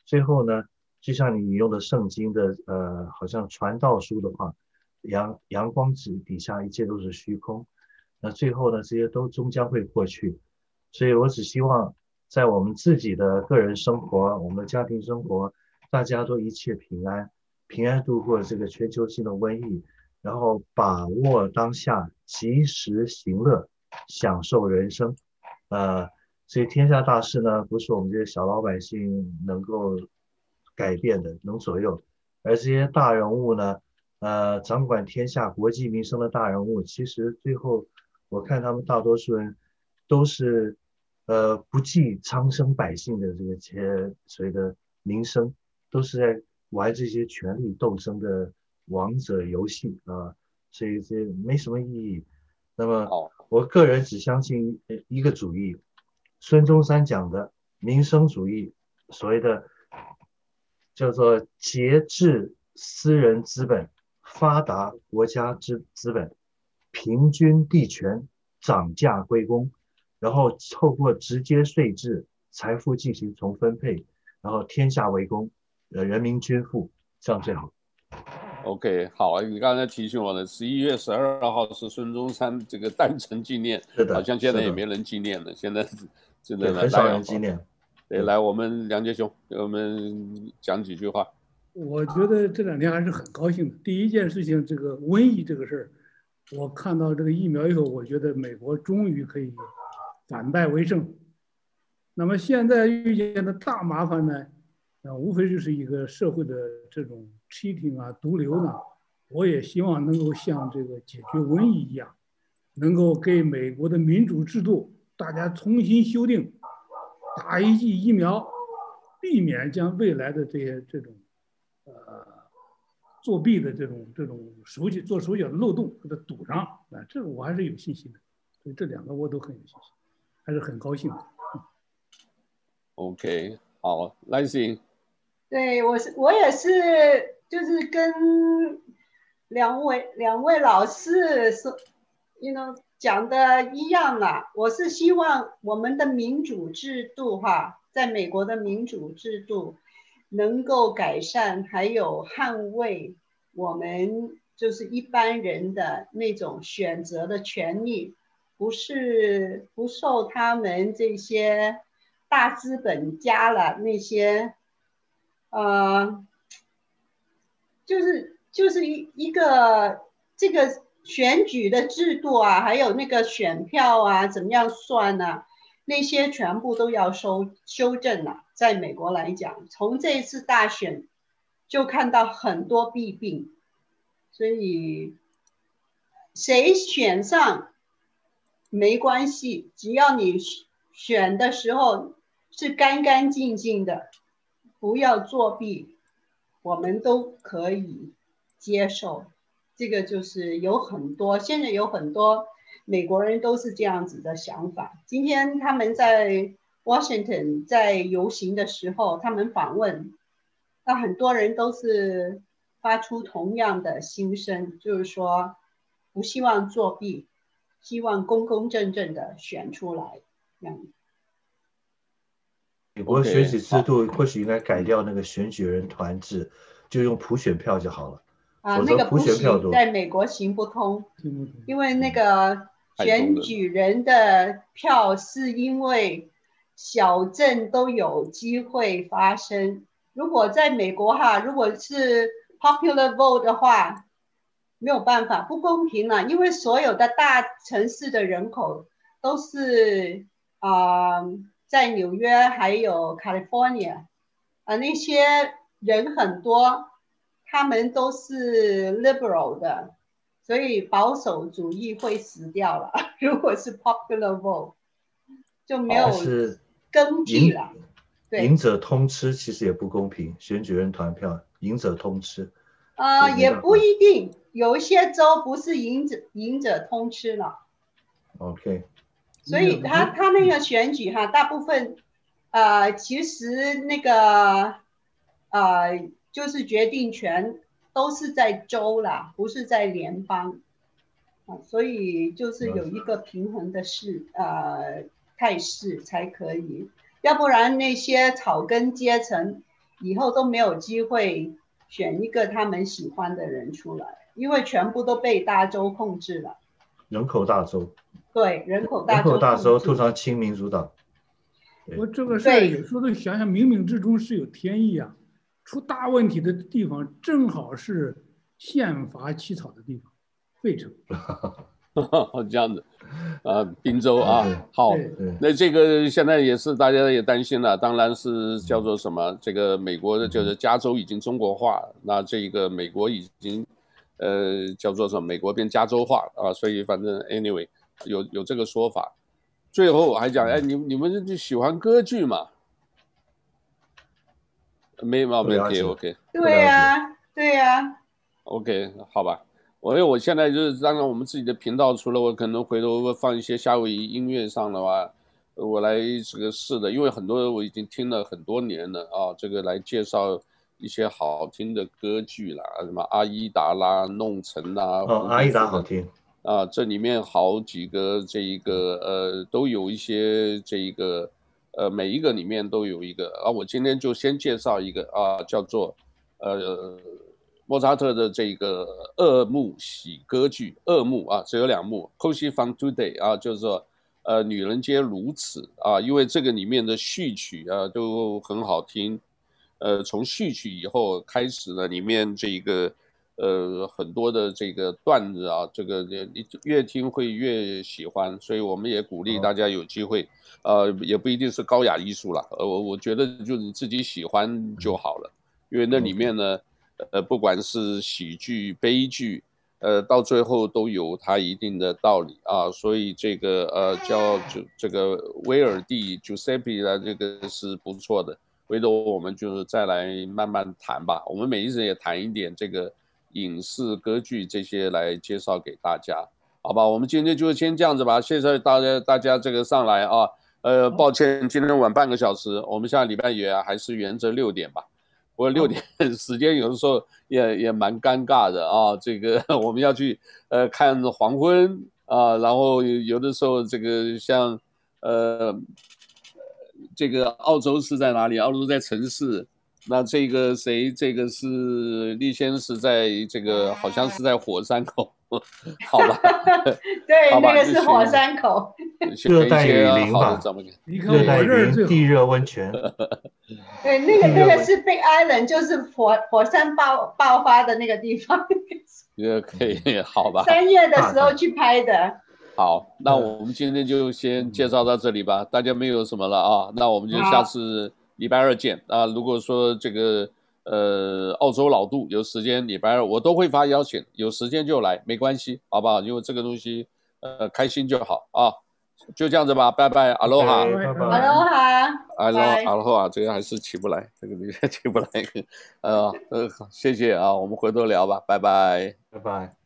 Speaker 1: 最后呢，就像你引用的圣经的，呃，好像传道书的话，阳阳光之底下一切都是虚空，那最后呢，这些都终将会过去。所以我只希望在我们自己的个人生活、我们的家庭生活，大家都一切平安，平安度过这个全球性的瘟疫，然后把握当下，及时行乐，享受人生。呃，所以天下大事呢，不是我们这些小老百姓能够。改变的能左右，而这些大人物呢，呃，掌管天下国计民生的大人物，其实最后我看他们大多数人都是，呃，不计苍生百姓的这个些所谓的民生，都是在玩这些权力斗争的王者游戏啊，所以这没什么意义。那么，我个人只相信一个主义，孙中山讲的民生主义，所谓的。叫做节制私人资本，发达国家之资本，平均地权，涨价归公，然后透过直接税制，财富进行重分配，然后天下为公，呃，人民均富，这样最好。
Speaker 2: OK，好，你刚才提醒我了，十一月十二号是孙中山这个诞辰纪念，
Speaker 1: 是的，
Speaker 2: 好像现在也没人纪念了，现在现在
Speaker 1: 很少人纪念。
Speaker 2: 对，来，我们梁杰兄给我们讲几句话。
Speaker 4: 我觉得这两天还是很高兴的。第一件事情，这个瘟疫这个事儿，我看到这个疫苗以后，我觉得美国终于可以反败为胜。那么现在遇见的大麻烦呢，那，无非就是一个社会的这种 cheating 啊、毒瘤呢。我也希望能够像这个解决瘟疫一样，能够给美国的民主制度大家重新修订。打一剂疫苗，避免将未来的这些这种，呃，作弊的这种这种手脚做手脚的漏洞给它堵上啊，这个我还是有信心的，所以这两个我都很有信心，还是很高兴的。
Speaker 2: OK，好，来信。
Speaker 3: 对，我是我也是，就是跟两位两位老师说，you know。讲的一样啊，我是希望我们的民主制度哈，在美国的民主制度能够改善，还有捍卫我们就是一般人的那种选择的权利，不是不受他们这些大资本家了那些，呃，就是就是一一个这个。选举的制度啊，还有那个选票啊，怎么样算呢、那些全部都要修修正了。在美国来讲，从这一次大选就看到很多弊病，所以谁选上没关系，只要你选的时候是干干净净的，不要作弊，我们都可以接受。这个就是有很多，现在有很多美国人都是这样子的想法。今天他们在 Washington 在游行的时候，他们访问，那很多人都是发出同样的心声，就是说不希望作弊，希望公公正正的选出来。这样。
Speaker 1: 美国选举制度或许应该改掉那个选举人团制，就用普选票就好了。
Speaker 3: 啊，那个普选票，在美国行不通，因为那个选举人的票是因为小镇都有机会发生。如果在美国哈，如果是 popular vote 的话，没有办法，不公平了，因为所有的大城市的人口都是啊、呃，在纽约还有 California 啊，那些人很多。他们都是 liberal 的，所以保守主义会死掉了。*laughs* 如果是 popular vote，就没有根据了。对，
Speaker 1: 赢者通吃其实也不公平，选举人团票，赢者通吃。
Speaker 3: 啊、呃，也不一定，有一些州不是赢者赢者通吃了。
Speaker 1: OK。
Speaker 3: 所以他他那个选举哈，大部分，呃，其实那个，呃，就是决定权都是在州啦，不是在联邦。啊，所以就是有一个平衡的势，呃，态势才可以，要不然那些草根阶层以后都没有机会选一个他们喜欢的人出来，因为全部都被大州控制了。
Speaker 1: 人口大州。
Speaker 3: 对，人口大州。
Speaker 1: 人口大州通常亲民主党。
Speaker 4: 我这个事儿有时候都想想，冥冥之中是有天意啊，出大问题的地方正好是宪法起草的地方。费城，*laughs*
Speaker 2: 这样子，啊，宾州啊，好，那这个现在也是大家也担心了，当然是叫做什么，这个美国的就是加州已经中国化，那这个美国已经，呃，叫做什么，美国变加州化啊，所以反正 anyway 有有这个说法，最后我还讲，哎，你你们就喜欢歌剧嘛？没毛病，OK OK，
Speaker 3: 对呀，对呀
Speaker 2: ，OK，好吧。我因为我现在就是当然我们自己的频道，除了我可能回头会放一些夏威夷音乐上的话，我来这个试的，因为很多我已经听了很多年了啊，这个来介绍一些好听的歌剧啦，什么阿依达啦、弄臣啦，
Speaker 1: 哦，阿依达好听
Speaker 2: 啊，这里面好几个这一个呃都有一些这一个呃每一个里面都有一个啊，我今天就先介绍一个啊，叫做呃。莫扎特的这个二幕喜歌剧，二幕啊，只有两幕。Così fan Today 啊，就是说，呃，女人皆如此啊，因为这个里面的序曲啊都很好听，呃，从序曲以后开始呢，里面这个呃很多的这个段子啊，这个你越听会越喜欢，所以我们也鼓励大家有机会，呃，也不一定是高雅艺术了，呃，我我觉得就是你自己喜欢就好了，因为那里面呢。呃，不管是喜剧、悲剧，呃，到最后都有它一定的道理啊。所以这个呃，叫就这个威尔第 Giuseppe 的这个是不错的。回头我们就是再来慢慢谈吧。我们每一次也谈一点这个影视歌剧这些来介绍给大家，好吧？我们今天就先这样子吧。谢谢大家，大家这个上来啊。呃，抱歉，今天晚半个小时，我们下礼拜也还是原则六点吧。我六点 *laughs* 时间有的时候也也蛮尴尬的啊，这个 *laughs* 我们要去呃看黄昏啊，然后有的时候这个像呃这个澳洲是在哪里？澳洲在城市。那这个谁？这个是立先是在这个好像是在火山口，好吧？*laughs*
Speaker 3: 对，那个是火山口。*laughs*
Speaker 1: 热带雨林吧？热带雨林地热温泉。*laughs*
Speaker 3: 对，那个那个是 Big Island，就是火火山爆爆发的那个地方。
Speaker 2: 也可以，好吧？
Speaker 3: 三月的时候去拍的。
Speaker 2: 好，那我们今天就先介绍到这里吧。大家没有什么了啊？那我们就下次。礼拜二见啊！如果说这个呃澳洲老杜有时间，礼拜二我都会发邀请，有时间就来，没关系，好不好？因为这个东西呃开心就好啊，就这样子吧，拜拜，阿罗哈，
Speaker 1: 拜拜，
Speaker 3: 阿罗哈，
Speaker 2: 阿罗阿罗哈，这个还是起不来，这个你 *laughs* 起不来，呃呃，谢谢啊，我们回头聊吧，拜拜，
Speaker 1: 拜拜。